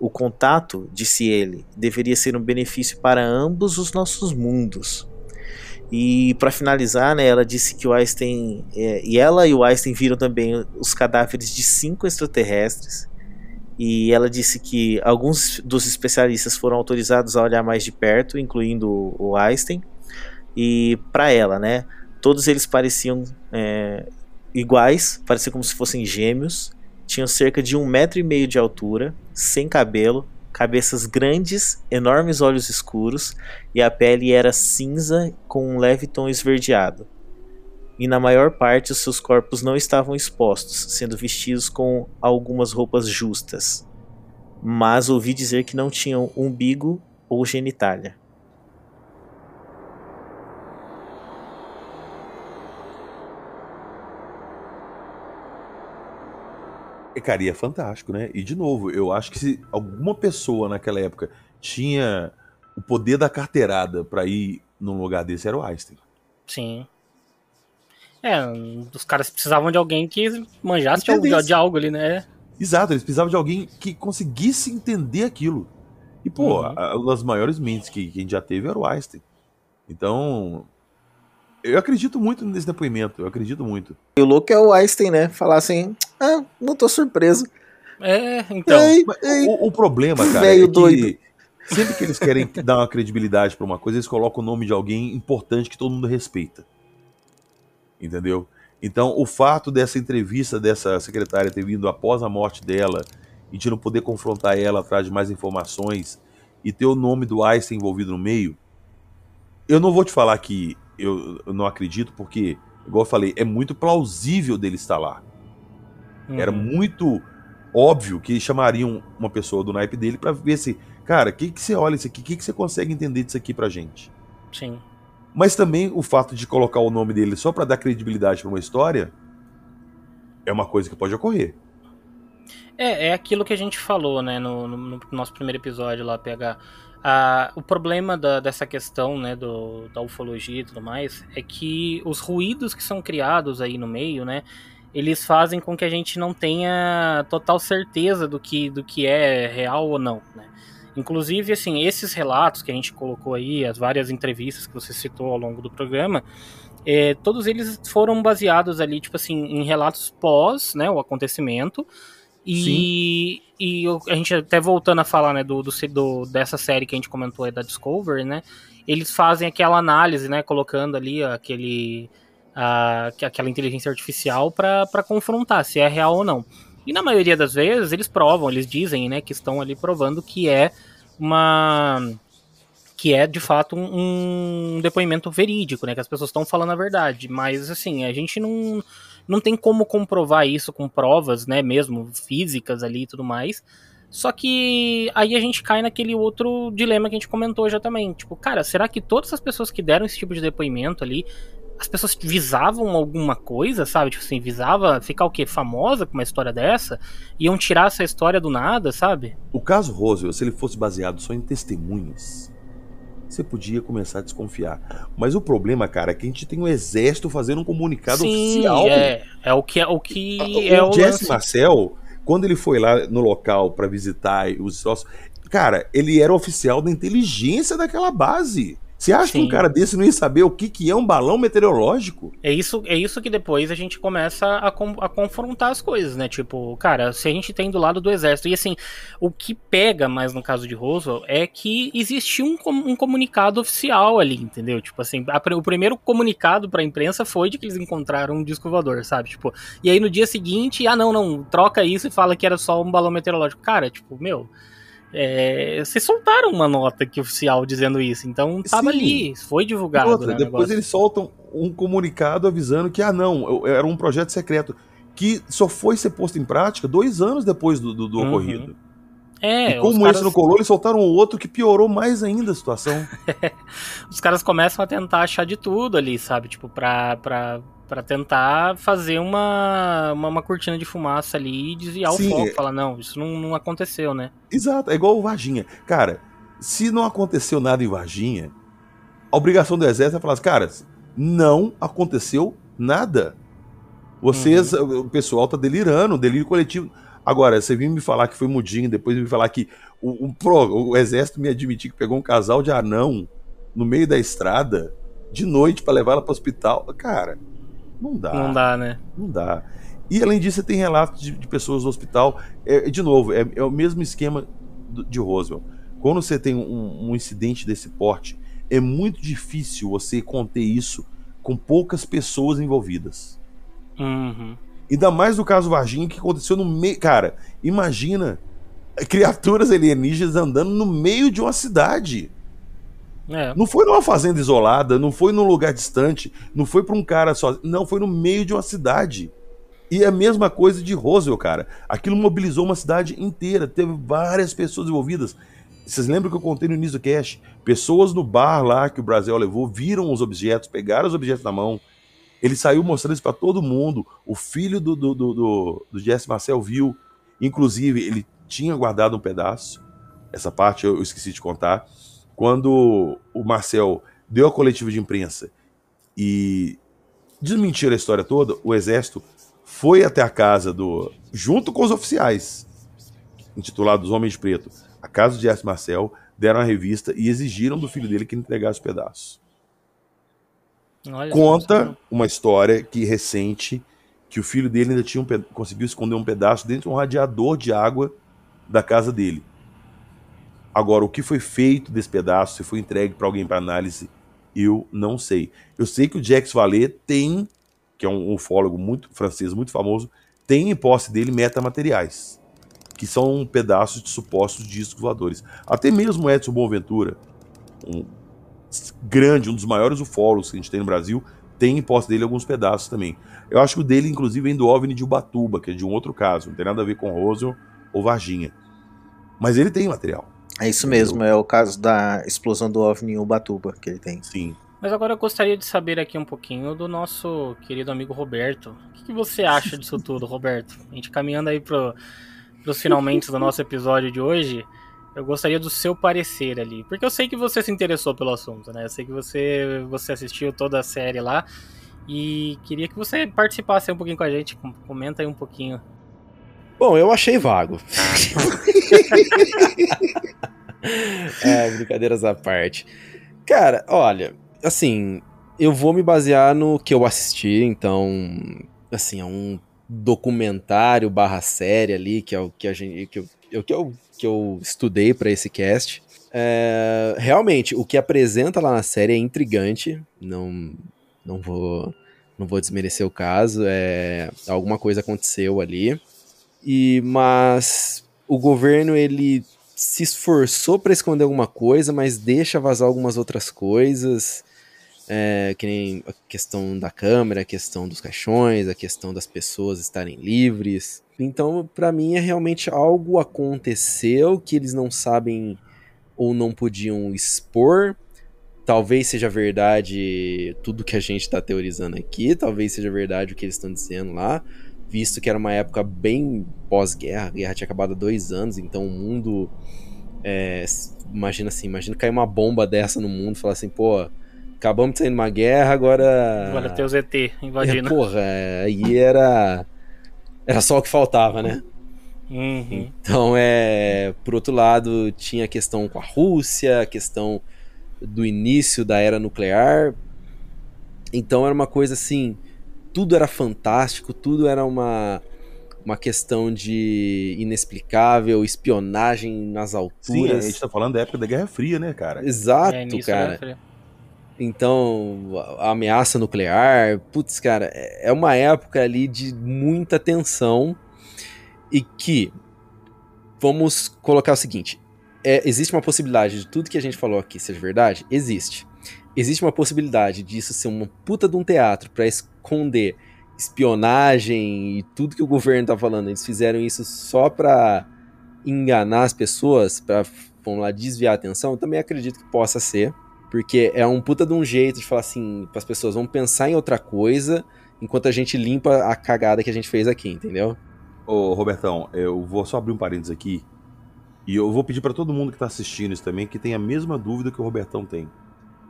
O contato, disse ele, deveria ser um benefício para ambos os nossos mundos. E para finalizar, né, ela disse que o Einstein é, e ela e o Einstein viram também os cadáveres de cinco extraterrestres. E ela disse que alguns dos especialistas foram autorizados a olhar mais de perto, incluindo o Einstein. E para ela, né, todos eles pareciam é, iguais, pareciam como se fossem gêmeos. Tinham cerca de um metro e meio de altura, sem cabelo, cabeças grandes, enormes olhos escuros e a pele era cinza com um leve tom esverdeado. E na maior parte os seus corpos não estavam expostos, sendo vestidos com algumas roupas justas. Mas ouvi dizer que não tinham umbigo ou genitália. Cara, e é fantástico, né? E de novo, eu acho que se alguma pessoa naquela época tinha o poder da carteirada para ir num lugar desse, era o Einstein. Sim. É, os caras precisavam de alguém que manjasse de, de, de, algo ali, né? Exato, eles precisavam de alguém que conseguisse entender aquilo. E, pô, uhum. uma das maiores mentes que, que a gente já teve era o Einstein. Então, eu acredito muito nesse depoimento, eu acredito muito. E o louco é o Einstein, né? Falar assim, ah, não tô surpreso. É, então. Ei, ei, o, o, problema, cara, é que doido. sempre que eles querem dar uma credibilidade para uma coisa, eles colocam o nome de alguém importante que todo mundo respeita. Entendeu? Então, o fato dessa entrevista dessa secretária ter vindo após a morte dela e de não poder confrontar ela atrás de mais informações e ter o nome do Einstein envolvido no meio, eu não vou te falar que eu, eu não acredito, porque, igual eu falei, é muito plausível dele estar lá. Uhum. Era muito óbvio que chamariam uma pessoa do naipe dele para ver se, cara, o que, que você olha isso aqui, o que, que você consegue entender disso aqui pra gente. Sim. Mas também o fato de colocar o nome dele só para dar credibilidade para uma história é uma coisa que pode ocorrer. É, é aquilo que a gente falou, né, no, no nosso primeiro episódio lá, PH. Ah, o problema da, dessa questão né, do, da ufologia e tudo mais é que os ruídos que são criados aí no meio, né, eles fazem com que a gente não tenha total certeza do que, do que é real ou não. Né? Inclusive, assim, esses relatos que a gente colocou aí, as várias entrevistas que você citou ao longo do programa, é, todos eles foram baseados ali, tipo assim, em relatos pós né, o acontecimento e, e a gente até voltando a falar, né, do, do, do, dessa série que a gente comentou aí da Discovery, né? Eles fazem aquela análise, né, colocando ali aquele a, aquela inteligência artificial para confrontar se é real ou não. E na maioria das vezes eles provam, eles dizem, né, que estão ali provando que é uma que é de fato um, um depoimento verídico, né, que as pessoas estão falando a verdade, mas assim, a gente não não tem como comprovar isso com provas, né, mesmo físicas ali e tudo mais. Só que aí a gente cai naquele outro dilema que a gente comentou já também. Tipo, cara, será que todas as pessoas que deram esse tipo de depoimento ali, as pessoas visavam alguma coisa, sabe? Tipo assim, visava ficar o quê? Famosa com uma história dessa? Iam tirar essa história do nada, sabe? O caso Roswell, se ele fosse baseado só em testemunhas, você podia começar a desconfiar. Mas o problema, cara, é que a gente tem um exército fazendo um comunicado Sim, oficial. É, é o que é o que o, é o, Jesse lance. Marcel, quando ele foi lá no local para visitar os sócios, cara, ele era oficial da inteligência daquela base. Você acha Sim. que um cara desse não ia saber o que, que é um balão meteorológico? É isso, é isso que depois a gente começa a, com, a confrontar as coisas, né? Tipo, cara, se a gente tem do lado do exército. E assim, o que pega mais no caso de Roswell é que existiu um, um comunicado oficial ali, entendeu? Tipo assim, a, o primeiro comunicado pra imprensa foi de que eles encontraram um disco voador, sabe? Tipo, e aí no dia seguinte, ah, não, não, troca isso e fala que era só um balão meteorológico. Cara, tipo, meu É, vocês soltaram uma nota oficial dizendo isso, então tava Sim. ali, foi divulgado. Outra, né, depois negócio. eles soltam um comunicado avisando que, ah, não, era um projeto secreto. Que só foi ser posto em prática dois anos depois do, do- do Uhum. ocorrido. É, e como os esse caras, não colou, eles soltaram outro que piorou mais ainda a situação. os caras começam a tentar achar de tudo ali, sabe? Tipo, pra, pra, pra tentar fazer uma, uma, uma cortina de fumaça ali e desviar Sim, o foco. é- Falar, não, isso não, não aconteceu, né? Exato, é igual o Varginha. Cara, se não aconteceu nada em Varginha, a obrigação do exército é falar assim, cara, não aconteceu nada. Vocês, Uhum. o pessoal tá delirando, delírio coletivo. Agora, você vir me falar que foi mudinho, depois me falar que o, o, pro- o exército me admitir que pegou um casal de anão no meio da estrada de noite pra levar ela pro hospital. Cara, não dá. Não dá, né? Não dá. E além disso, você tem relatos de, de pessoas no hospital. É, de novo, é, é o mesmo esquema do- de Roswell. Quando você tem um, um incidente desse porte, é muito difícil você conter isso com poucas pessoas envolvidas. Uhum. Ainda mais no caso Varginha, que aconteceu no meio. Cara, imagina criaturas alienígenas andando no meio de uma cidade. É. Não foi numa fazenda isolada, não foi num lugar distante, não foi pra um cara só. Não, foi no meio de uma cidade. E é a mesma coisa de Roswell, cara. Aquilo mobilizou uma cidade inteira, teve várias pessoas envolvidas. Vocês lembram que eu contei no início do cast? Pessoas no bar lá que o Brasil levou viram os objetos, pegaram os objetos na mão. Ele saiu mostrando isso pra todo mundo. O filho do, do, do, do, do Jesse Marcel viu. Inclusive, ele tinha guardado um pedaço. Essa parte eu esqueci de contar. Quando o Marcel deu a coletiva de imprensa e desmentiram a história toda, o exército foi até a casa do. junto com os oficiais, intitulado Os Homens de Preto, a casa de Jesse Marcel, deram a revista e exigiram do filho dele que ele entregasse os pedaços. Olha, Conta uma história que recente que o filho dele ainda tinha um conseguiu esconder um pedaço dentro de um radiador de água da casa dele. Agora, o que foi feito desse pedaço, se foi entregue para alguém para análise, eu não sei. Eu sei que o Jacques Vallée tem, que é um ufólogo muito francês, muito famoso, tem em posse dele metamateriais, que são pedaços de supostos discos voadores. Até mesmo Edson Boaventura, um grande, um dos maiores ufólogos que a gente tem no Brasil, tem em posse dele alguns pedaços também. Eu acho que o dele, inclusive, vem do OVNI de Ubatuba, que é de um outro caso, não tem nada a ver com Roswell ou Varginha. Mas ele tem material. É isso mesmo, é o caso da explosão do OVNI em Ubatuba que ele tem. Sim. Mas agora eu gostaria de saber aqui um pouquinho do nosso querido amigo Roberto. O que, que você acha disso tudo, Roberto? A gente caminhando aí pro, pros finalmente do nosso episódio de hoje, eu gostaria do seu parecer ali. Porque eu sei que você se interessou pelo assunto, né? Eu sei que você, você assistiu toda a série lá. E queria que você participasse aí um pouquinho com a gente. com- Comenta aí um pouquinho. Bom, eu achei vago. é, brincadeiras à parte. Cara, olha, assim, eu vou me basear no que eu assisti, então, assim, é um documentário barra série ali, que é o que a gente. que eu, que eu, que eu estudei pra esse cast. É, realmente, o que apresenta lá na série é intrigante. Não, não vou. Não vou desmerecer o caso. É, alguma coisa aconteceu ali. E mas o governo ele se esforçou para esconder alguma coisa, mas deixa vazar algumas outras coisas, é, que nem a questão da câmera, a questão dos caixões, a questão das pessoas estarem livres. Então, para mim é realmente algo aconteceu que eles não sabem ou não podiam expor. Talvez seja verdade tudo que a gente está teorizando aqui, talvez seja verdade o que eles estão dizendo lá visto que era uma época bem pós-guerra, a guerra tinha acabado há dois anos, então o mundo. é, imagina assim, imagina cair uma bomba dessa no mundo e falar assim, pô, acabamos de sair numa guerra, agora. Agora tem o ZT invadindo. É, porra, é, aí era. Era só o que faltava, né? Uhum. Então, é. Por outro lado, tinha a questão com a Rússia, a questão do início da era nuclear. Então, era uma coisa assim. Tudo era fantástico, tudo era uma, uma questão de inexplicável, espionagem nas Sim, a alturas. gente tá falando da época da Guerra Fria, né, cara? Exato, É, cara. Então, a a ameaça nuclear, putz, cara, é é uma época ali de muita tensão e que, vamos colocar o seguinte, é, existe uma possibilidade de tudo que a gente falou aqui seja verdade? Existe. Existe uma possibilidade disso ser uma puta de um teatro para esconder espionagem e tudo que o governo tá falando. Eles fizeram isso só pra enganar as pessoas, pra, vamos lá, desviar a atenção. Eu também acredito que possa ser. Porque é um puta de um jeito de falar assim, para as pessoas vão pensar em outra coisa enquanto a gente limpa a cagada que a gente fez aqui, entendeu? Ô, Robertão, eu vou só abrir um parênteses aqui. E eu vou pedir para todo mundo que está assistindo isso também que tem a mesma dúvida que o Robertão tem.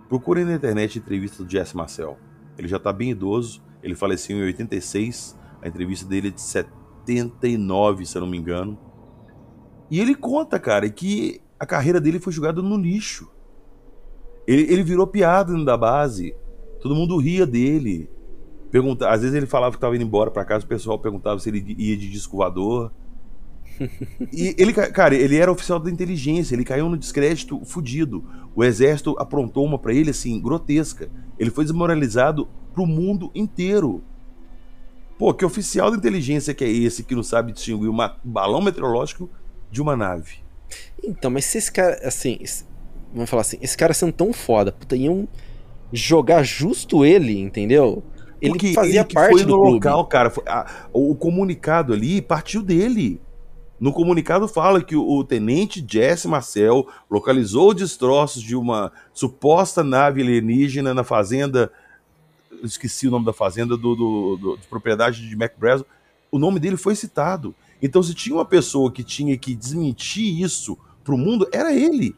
Procurem na internet entrevista do Jesse Marcel. Ele já está bem idoso, ele faleceu em 86, a entrevista dele é de 79, se eu não me engano. E ele conta, cara, que a carreira dele foi jogada no lixo. Ele, ele virou piada dentro da base. Todo mundo ria dele. Pergunta, às vezes ele falava que estava indo embora para casa, o pessoal perguntava se ele ia de disco. E ele, cara, ele era oficial da inteligência, ele caiu no descrédito fudido. O exército aprontou uma para ele assim, grotesca. Ele foi desmoralizado pro mundo inteiro. Pô, que oficial da inteligência que é esse que não sabe distinguir um balão meteorológico de uma nave? Então, mas se esse cara, assim, vamos falar assim, esse cara sendo tão foda, puta, iam jogar justo ele, entendeu? Ele Porque fazia ele parte foi do no clube. local, cara. foi- a- o comunicado ali partiu dele. No comunicado fala que o, tenente Jesse Marcel localizou destroços de uma suposta nave alienígena na fazenda. Esqueci o nome da fazenda do, do- do- de propriedade de Mac Brazel. O nome dele foi citado. Então, se tinha uma pessoa que tinha que desmentir isso para o mundo, era ele.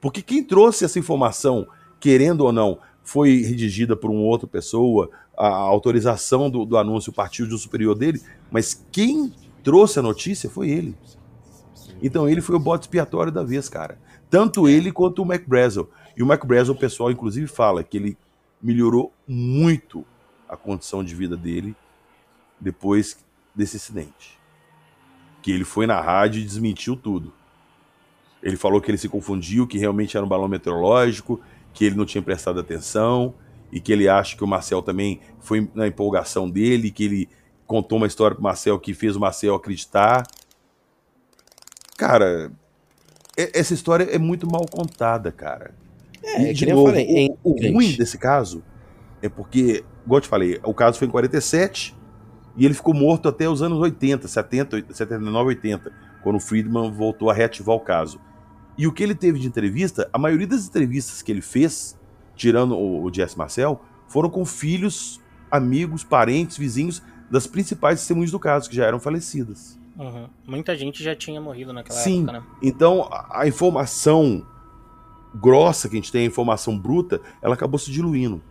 Porque quem trouxe essa informação, querendo ou não, foi redigida por uma outra pessoa, a autorização do, do anúncio partiu de um superior dele, mas quem trouxe a notícia foi ele. Então ele foi o bote expiatório da vez, cara. Tanto ele quanto o Mac Brazel. E o Mac Brazel, o pessoal inclusive fala que ele melhorou muito a condição de vida dele depois desse acidente. Que ele foi na rádio e desmentiu tudo. Ele falou que ele se confundiu, que realmente era um balão meteorológico, que ele não tinha prestado atenção e que ele acha que o Marcel também foi na empolgação dele, que ele contou uma história pro Marcel que fez o Marcel acreditar. Cara, essa história é muito mal contada, cara. É, E, que de novo, falei, é o, o ruim desse caso é porque, igual eu te falei, o caso foi em 47 e ele ficou morto até os anos 80, 70, 79, 80, quando o Friedman voltou a reativar o caso. E o que ele teve de entrevista, a maioria das entrevistas que ele fez, tirando o, o Jesse Marcel, foram com filhos, amigos, parentes, vizinhos das principais testemunhas do caso, que já eram falecidas. Uhum. Muita gente já tinha morrido naquela Sim. época, né? Então, a, a informação grossa que a gente tem, a informação bruta, ela acabou se diluindo.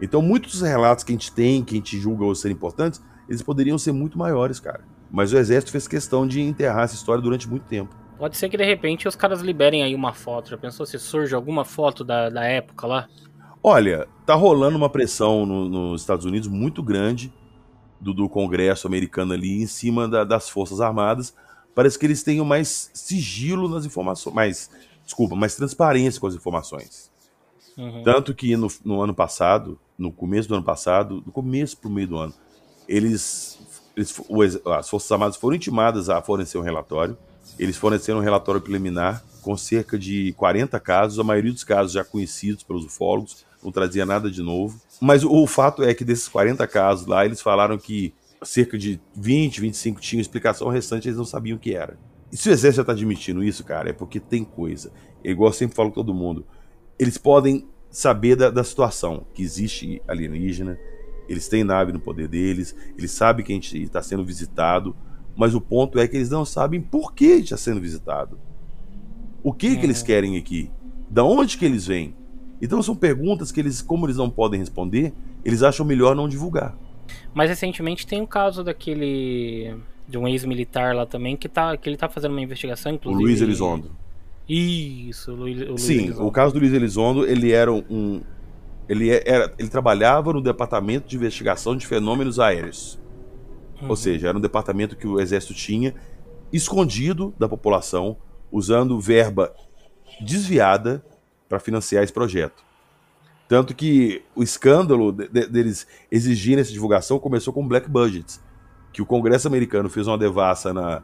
Então, muitos dos relatos que a gente tem, que a gente julga serem importantes, eles poderiam ser muito maiores, cara. Mas o exército fez questão de enterrar essa história durante muito tempo. Pode ser que de repente os caras liberem aí uma foto. Já pensou se surge alguma foto da, da época lá? Olha, tá rolando uma pressão no- nos Estados Unidos muito grande do, do Congresso americano ali em cima da- das Forças Armadas. Parece que eles tenham mais sigilo nas informações, mais, desculpa, mais transparência com as informações. Uhum. Tanto que no, no ano passado, no começo do ano passado, do começo pro meio do ano, eles, eles- o as Forças Armadas foram intimadas a fornecer um relatório. Eles forneceram um relatório preliminar com cerca de 40 casos, a maioria dos casos já conhecidos pelos ufólogos, não trazia nada de novo. Mas o, o fato é que desses 40 casos lá, eles falaram que cerca de 20, 25 tinham explicação, o restante eles não sabiam o que era. E se o exército já está admitindo isso, cara, é porque tem coisa. É igual eu sempre falo com todo mundo. Eles podem saber da, da situação, que existe alienígena, eles têm nave no poder deles, eles sabem que a gente está sendo visitado, mas o ponto é que eles não sabem por que a gente está sendo visitado. O que, que eles querem aqui? Da onde que eles vêm? Então são perguntas que eles, como eles não podem responder, eles acham melhor não divulgar. Mas recentemente tem o caso daquele. de um ex-militar lá também que, tá, que ele tá fazendo uma investigação, O inclusive. Luiz Elizondo. Isso, o Luiz, o Luiz Sim, Elizondo. o caso do Luiz Elizondo, ele era um. Ele, era, ele trabalhava no Departamento de Investigação de Fenômenos Aéreos. Uhum. Ou seja, era um departamento que o Exército tinha, escondido da população, usando verba desviada para financiar esse projeto. Tanto que o escândalo de- de- deles exigirem essa divulgação começou com black budgets, que o Congresso americano fez uma devassa na,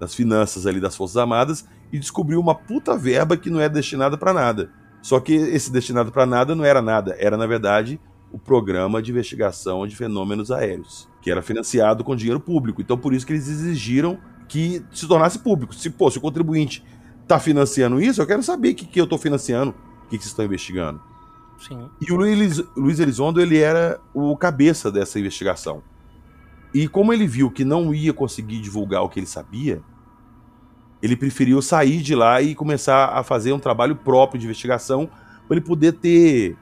das finanças ali das Forças Armadas e descobriu uma puta verba que não é destinada para nada. Só que esse destinado para nada não era nada, era na verdade o programa de investigação de fenômenos aéreos, que era financiado com dinheiro público. Então por isso que eles exigiram que se tornasse público. Se, pô, se o contribuinte está financiando isso, eu quero saber o que, que eu estou financiando, o que, que vocês estão investigando. Sim. E o Luiz, Luiz Elizondo, ele era o cabeça dessa investigação. E como ele viu que não ia conseguir divulgar o que ele sabia, ele preferiu sair de lá e começar a fazer um trabalho próprio de investigação para ele poder ter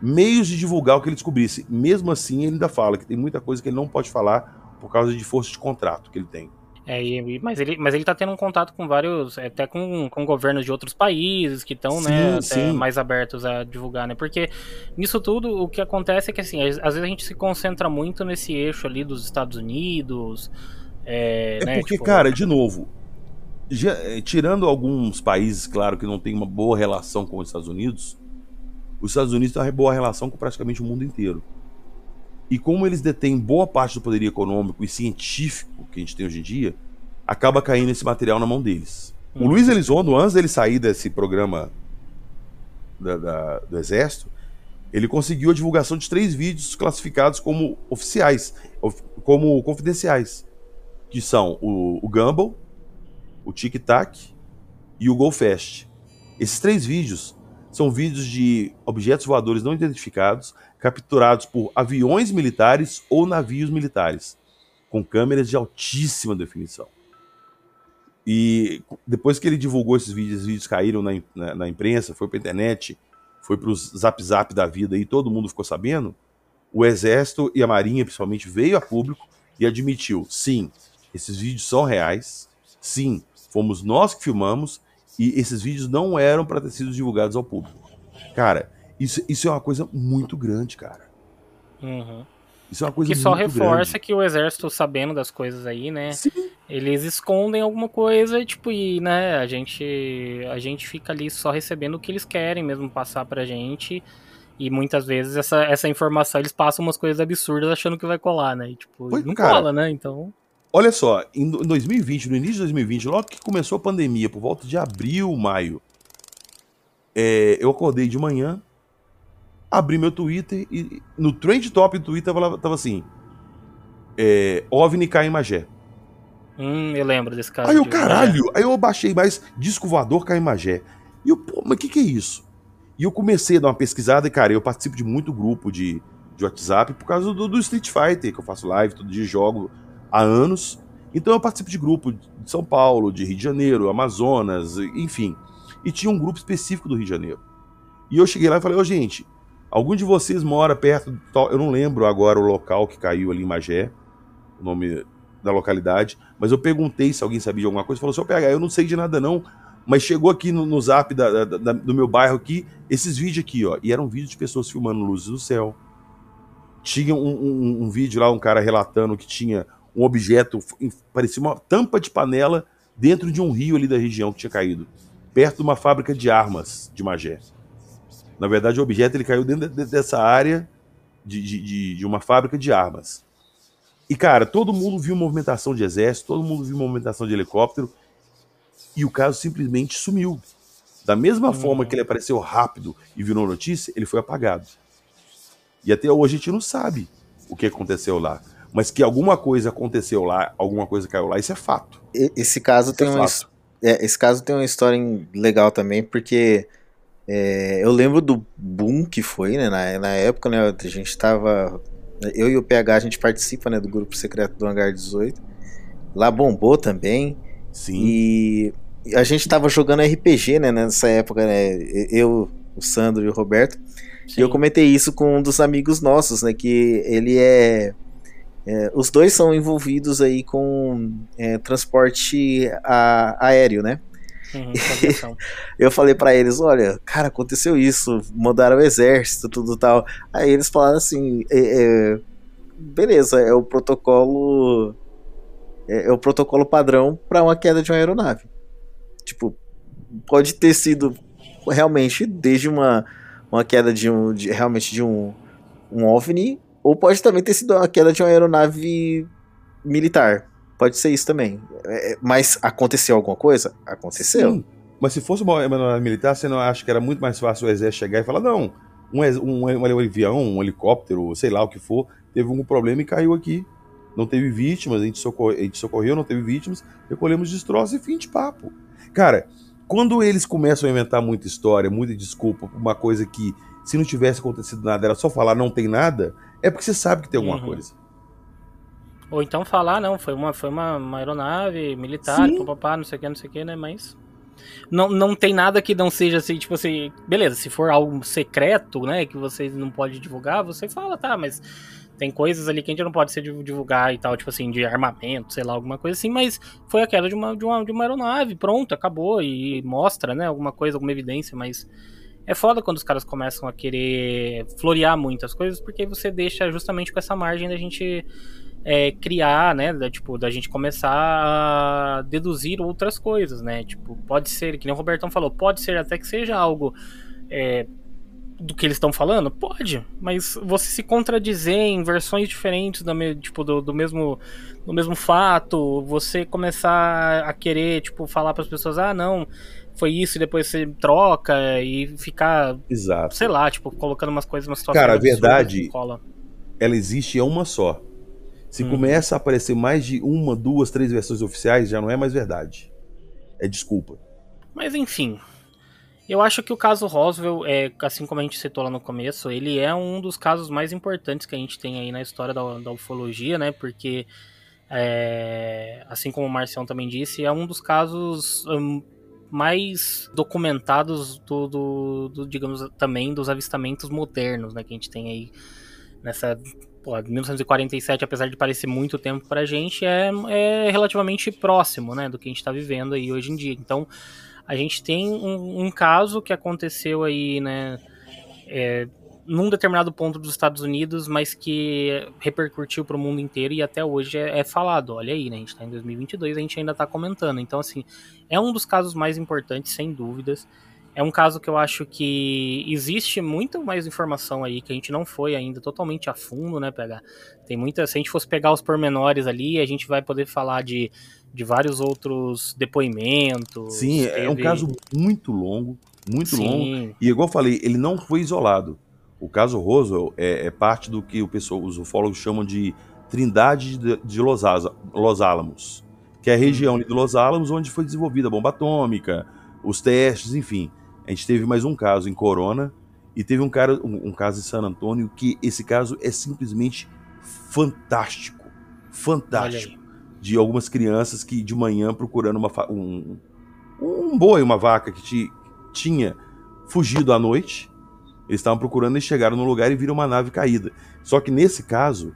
meios de divulgar o que ele descobrisse. Mesmo assim, ele ainda fala que tem muita coisa que ele não pode falar por causa de força de contrato que ele tem. É, e- mas, ele, mas ele tá tendo um contato com vários, até com, com governos de outros países que estão, né, Sim, mais abertos a divulgar, né? Porque nisso tudo o que acontece é que assim, às vezes a gente se concentra muito nesse eixo ali dos Estados Unidos. É, É né, porque, tipo, cara, de novo, já- eh, tirando alguns países, claro, que não tem uma boa relação com os Estados Unidos, os Estados Unidos têm uma boa relação com praticamente o mundo inteiro. E como eles detêm boa parte do poder econômico e científico que a gente tem hoje em dia, acaba caindo esse material na mão deles. O Luiz Elizondo, antes dele sair desse programa da- da- do Exército, ele conseguiu a divulgação de três vídeos classificados como oficiais, of- como confidenciais, que são o, o Gumball, o Tic Tac e o Go Fast. Esses três vídeos são vídeos de objetos voadores não identificados capturados por aviões militares ou navios militares, com câmeras de altíssima definição. E depois que ele divulgou esses vídeos, os vídeos caíram na, na- na imprensa, foi pra internet, foi pros zap zap da vida e todo mundo ficou sabendo, o Exército e a Marinha, principalmente, veio a público e admitiu: sim, esses vídeos são reais, sim, fomos nós que filmamos e esses vídeos não eram para ter sido divulgados ao público. Cara, isso, isso é uma coisa muito grande, cara. uhum. Isso é uma coisa Que só reforça grande. que o exército, sabendo das coisas aí, né? Sim. Eles escondem alguma coisa e, tipo, e, né, a gente, a gente fica ali só recebendo o que eles querem mesmo passar pra gente. E muitas vezes essa, essa informação eles passam umas coisas absurdas achando que vai colar, né? E, tipo, Pois, não cara. cola, né? Então. Olha só, em do- 2020, no início de 2020, logo que começou a pandemia, por volta de abril, maio, é, eu acordei de manhã, abri meu Twitter e no trend top do Twitter tava, tava assim: é, OVNI cai em Magé. Hum, eu lembro desse caso. Aí eu, caralho, aí eu baixei mais disco voador cai em Magé. E eu, pô, mas o que, que é isso? E eu comecei a dar uma pesquisada e, cara, eu participo de muito grupo de, de WhatsApp por causa do, do Street Fighter, que eu faço live todo dia, jogo há anos. Então eu participo de grupo de São Paulo, de Rio de Janeiro, Amazonas, enfim. E tinha um grupo específico do Rio de Janeiro. E eu cheguei lá e falei, ô gente, algum de vocês mora perto. Eu não lembro agora o local que caiu ali em Magé, o nome da localidade, mas eu perguntei se alguém sabia de alguma coisa. Falou, seu PH, eu não sei de nada não, mas chegou aqui no, no zap da- da- da- do meu bairro aqui, esses vídeos aqui, ó. E eram vídeos de pessoas filmando luzes do céu. Tinha um, um- um vídeo lá, um cara relatando que tinha um objeto, parecia uma tampa de panela dentro de um rio ali da região que tinha caído, perto de uma fábrica de armas de Magé. Na verdade, o objeto ele caiu dentro de- dessa área de, de- de- uma fábrica de armas. E, cara, todo mundo viu movimentação de exército, todo mundo viu movimentação de helicóptero, e o caso simplesmente sumiu. Da mesma forma que ele apareceu rápido e virou notícia, ele foi apagado. E até hoje a gente não sabe o que aconteceu lá. Mas que alguma coisa aconteceu lá, alguma coisa caiu lá, isso é fato. Esse caso tem é uma, é, esse caso tem uma história legal também, porque é, eu lembro do boom que foi, né? Na, na época, né? A gente tava. Eu e o PH, a gente participa né, do grupo secreto do Hangar 18. Lá bombou também. Sim. E a gente tava jogando RPG, né? Nessa época, né? Eu, o Sandro e o Roberto. E eu comentei isso com um dos amigos nossos, né? Que ele é. é, os dois são envolvidos aí com é, transporte a- aéreo, né? Uhum. Eu falei pra eles, olha, cara, aconteceu isso, mandaram o exército, tudo tal. Aí eles falaram assim, é, é, beleza, é o protocolo, é, é o protocolo padrão pra uma queda de uma aeronave. Tipo, pode ter sido realmente desde uma, uma queda de um, de- realmente de um, um OVNI, ou pode também ter sido uma queda de uma aeronave militar. Pode ser isso também. É, mas aconteceu alguma coisa? Aconteceu. Sim. Mas se fosse uma aeronave militar, você não acha que era muito mais fácil o exército chegar e falar: não, um, um, um avião, um helicóptero, sei lá o que for, teve algum problema e caiu aqui. Não teve vítimas, a gente, socorre, a gente socorreu, não teve vítimas, recolhemos destroços e fim de papo. Cara, quando eles começam a inventar muita história, muita desculpa, por uma coisa que, se não tivesse acontecido nada, era só falar não tem nada, é porque você sabe que tem alguma Uhum. coisa. Ou então falar, não, foi uma, foi uma, uma aeronave militar, Sim. papapá, não sei o que, não sei o que, né? Mas. Não, não tem nada que não seja assim, tipo assim, beleza, se for algo secreto, né, que vocês não podem divulgar, você fala, tá, mas tem coisas ali que a gente não pode ser div- divulgar e tal, tipo assim, de armamento, sei lá, alguma coisa assim, mas foi a queda de uma, de uma, de uma aeronave, pronto, acabou, e mostra, né, alguma coisa, alguma evidência, mas é foda quando os caras começam a querer florear muitas coisas, porque você deixa justamente com essa margem da gente é, criar, né? Da, tipo, da gente começar a deduzir outras coisas, né? Tipo, pode ser, que nem o Robertão falou, pode ser até que seja algo é, do que eles estão falando? Pode, mas você se contradizer em versões diferentes da me- tipo, do, do mesmo do mesmo fato, você começar a querer, tipo, falar para as pessoas, ah, não, foi isso, e depois você troca e ficar, Exato. sei lá, tipo, colocando umas coisas, uma situação Cara, a verdade- ela existe é uma só. Se Hum. começa a aparecer mais de uma, duas, três versões oficiais, já não é mais verdade. É desculpa. Mas enfim, eu acho que o caso Roswell, é, assim como a gente citou lá no começo, ele é um dos casos mais importantes que a gente tem aí na história da, da ufologia, né? Porque, é, assim como o Marcião também disse, é um dos casos hum, mais documentados do, do- do, digamos, também dos avistamentos modernos, né? Que a gente tem aí nessa pô, 1947, apesar de parecer muito tempo pra gente, é, é relativamente próximo, né, do que a gente tá vivendo aí hoje em dia. Então, a gente tem um, um caso que aconteceu aí, né, é, num determinado ponto dos Estados Unidos, mas que repercutiu pro mundo inteiro e até hoje é, é falado. Olha aí, né, a gente tá em 2022, a gente ainda tá comentando. Então, assim, é um dos casos mais importantes, sem dúvidas. É um caso que eu acho que existe muito mais informação aí, que a gente não foi ainda totalmente a fundo, né, pegar. Tem muita. Se a gente fosse pegar os pormenores ali, a gente vai poder falar de, de vários outros depoimentos. Sim, é um teve- caso muito longo, muito longo. Sim, E igual eu falei, ele não foi isolado. O caso Roswell é, é parte do que o pessoal, os ufólogos chamam de Trindade de, de Los, Asa- Los Alamos, que é a região ali de Los Alamos onde foi desenvolvida a bomba atômica, os testes, enfim. A gente teve mais um caso em Corona e teve um, cara, um, um caso em San Antônio que esse caso é simplesmente fantástico, fantástico de algumas crianças que de manhã procurando uma um, um boi, uma vaca que ti- tinha fugido à noite. Eles estavam procurando e chegaram no lugar e viram uma nave caída. Só que nesse caso,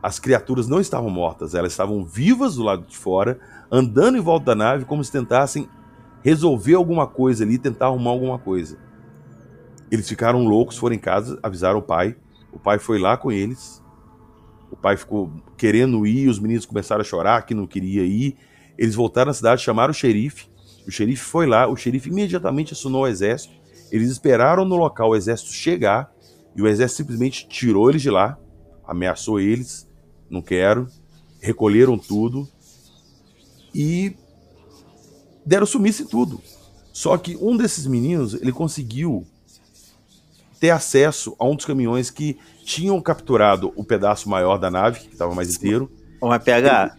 as criaturas não estavam mortas, elas estavam vivas do lado de fora, andando em volta da nave como se tentassem resolver alguma coisa ali, tentar arrumar alguma coisa. Eles ficaram loucos, foram em casa, avisaram o pai. O pai foi lá com eles. O pai ficou querendo ir, os meninos começaram a chorar que não queria ir. Eles voltaram à cidade, chamaram o xerife. O xerife foi lá, o xerife imediatamente acionou o exército. Eles esperaram no local o exército chegar e o exército simplesmente tirou eles de lá, ameaçou eles, não quero, recolheram tudo e deram sumiço em tudo. Só que um desses meninos, ele conseguiu ter acesso a um dos caminhões que tinham capturado o pedaço maior da nave, que estava mais inteiro. Ô, mas PH,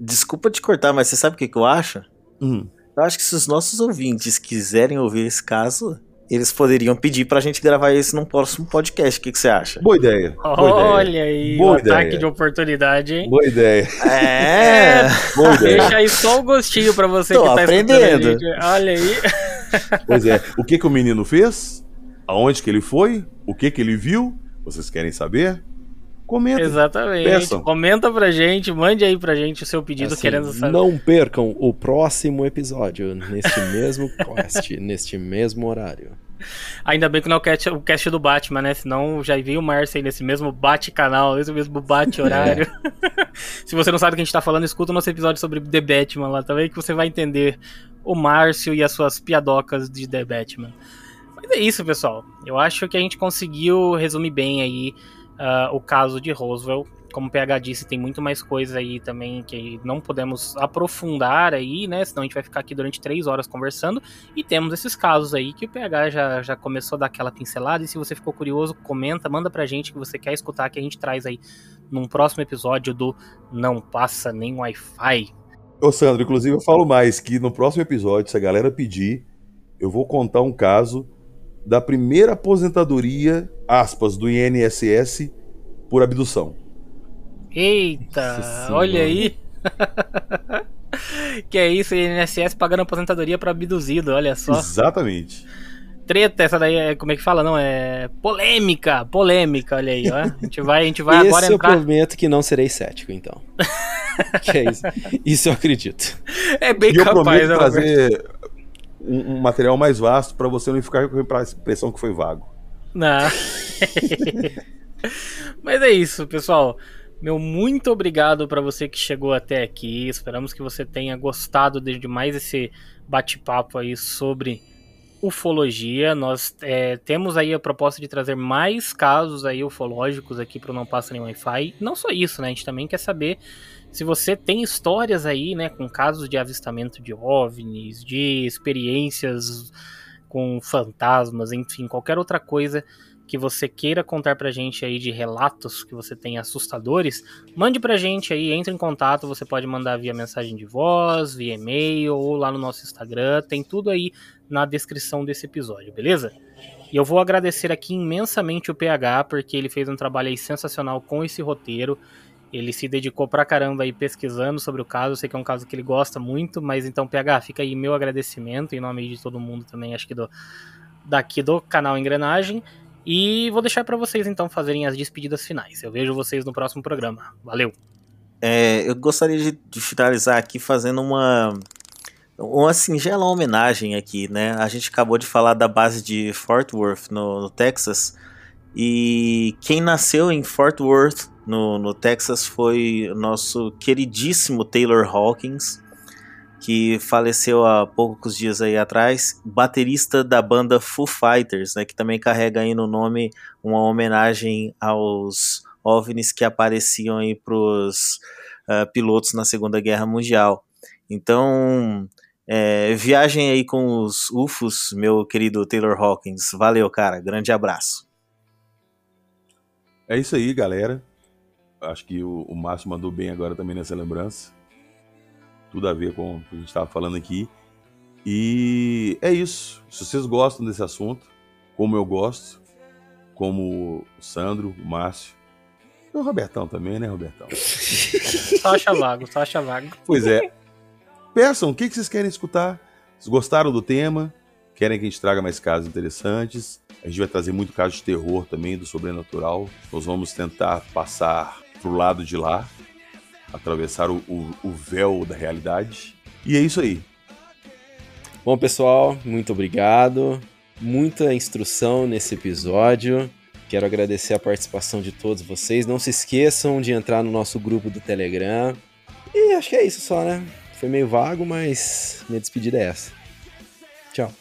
desculpa te cortar, mas você sabe o que, que eu acho? Hum, Eu acho que se os nossos ouvintes quiserem ouvir esse caso, eles poderiam pedir pra gente gravar esse num próximo podcast. O que, que você acha? boa ideia. Boa ideia. Olha aí, Boa ataque ideia. de oportunidade, hein? Boa ideia. É! Boa ideia. Deixa aí só o gostinho pra você Tô que tá escutando a aprendendo. gente. Olha aí. Pois é. O que, que o menino fez? Aonde que ele foi? O que, que ele viu? Vocês querem saber? Comenta. Exatamente. Peçam. Comenta pra gente, mande aí pra gente o seu pedido Assim, querendo saber. Não percam o próximo episódio, neste mesmo quest, neste mesmo horário. Ainda bem que não é o cast, o cast do Batman, né? Senão já vi o Márcio aí nesse mesmo bate-canal, nesse mesmo bate-horário. Se você não sabe do que a gente tá falando, escuta o nosso episódio sobre The Batman lá também, que você vai entender o Márcio e as suas piadocas de The Batman. Mas é isso, pessoal. Eu acho que a gente conseguiu resumir bem aí ah, o caso de Roswell. Como o PH disse, tem muito mais coisa aí também que não podemos aprofundar aí, né? Senão a gente vai ficar aqui durante três horas conversando. E temos esses casos aí que o PH já, já começou a dar aquela pincelada. E se você ficou curioso, comenta, manda pra gente que você quer escutar, que a gente traz aí num próximo episódio do Não Passa Nem Wi-Fi. Ô Sandro, inclusive eu falo mais que no próximo episódio, se a galera pedir, eu vou contar um caso da primeira aposentadoria, aspas, do INSS por abdução. Eita, olha aí. que é isso, INSS pagando aposentadoria para abduzido, olha só. Exatamente. Treta, essa daí é, como é que fala? Não, é polêmica, polêmica, olha aí, ó. A gente vai, a gente vai Esse agora eu entrar. prometo que não serei cético, então. que é isso. Isso eu acredito. É bem E eu capaz, prometo né, trazer um, um material mais vasto para você não ficar com a impressão que foi vago. Não. Mas é isso, pessoal. Meu muito obrigado para você que chegou até aqui. Esperamos que você tenha gostado de de mais esse bate-papo aí sobre ufologia. Nós é, temos aí a proposta de trazer mais casos aí ufológicos aqui para o Não Passa Nem Wi-Fi. Não só isso, né? A gente também quer saber se você tem histórias aí, né, com casos de avistamento de OVNIs, de experiências com fantasmas, enfim, qualquer outra coisa que você queira contar pra gente aí de relatos que você tem assustadores, mande pra gente aí, entre em contato, você pode mandar via mensagem de voz, via e-mail ou lá no nosso Instagram, tem tudo aí na descrição desse episódio, beleza? E eu vou agradecer aqui imensamente o PH, porque ele fez um trabalho aí sensacional com esse roteiro. Ele se dedicou pra caramba aí pesquisando sobre o caso. Eu sei que é um caso que ele gosta muito, mas então, PH, fica aí meu agradecimento em nome de todo mundo também, acho que do, daqui do canal Engrenagem. E vou deixar pra vocês então fazerem as despedidas finais. Eu vejo vocês no próximo programa. Valeu! É, eu gostaria de, de finalizar aqui fazendo uma uma singela homenagem aqui, né? A gente acabou de falar da base de Fort Worth no, no Texas e quem nasceu em Fort Worth no, no Texas foi o nosso queridíssimo Taylor Hawkins, que faleceu há poucos dias aí atrás, baterista da banda Foo Fighters, né? Que também carrega aí no nome uma homenagem aos OVNIs que apareciam aí pros uh, pilotos na Segunda Guerra Mundial. Então, é, viagem aí com os UFOs, meu querido Taylor Hawkins. Valeu, cara. Grande abraço. É isso aí, galera. Acho que o, o Márcio mandou bem agora também nessa lembrança. Tudo a ver com o que a gente estava falando aqui. E é isso. Se vocês gostam desse assunto, como eu gosto, como o Sandro, o Márcio, e o Robertão também, né, Robertão? Só acha vago, só acha vago. Pois é. Peçam, o que que vocês querem escutar? Vocês gostaram do tema? Querem que a gente traga mais casos interessantes? A gente vai trazer muito caso de terror também, do sobrenatural. Nós vamos tentar passar pro lado de lá, atravessar o, o, o véu da realidade. E é isso aí. Bom, pessoal, muito obrigado. Muita instrução nesse episódio. Quero agradecer a participação de todos vocês. Não se esqueçam de entrar no nosso grupo do Telegram. E acho que é isso só, né? Foi meio vago, mas minha despedida é essa. Tchau.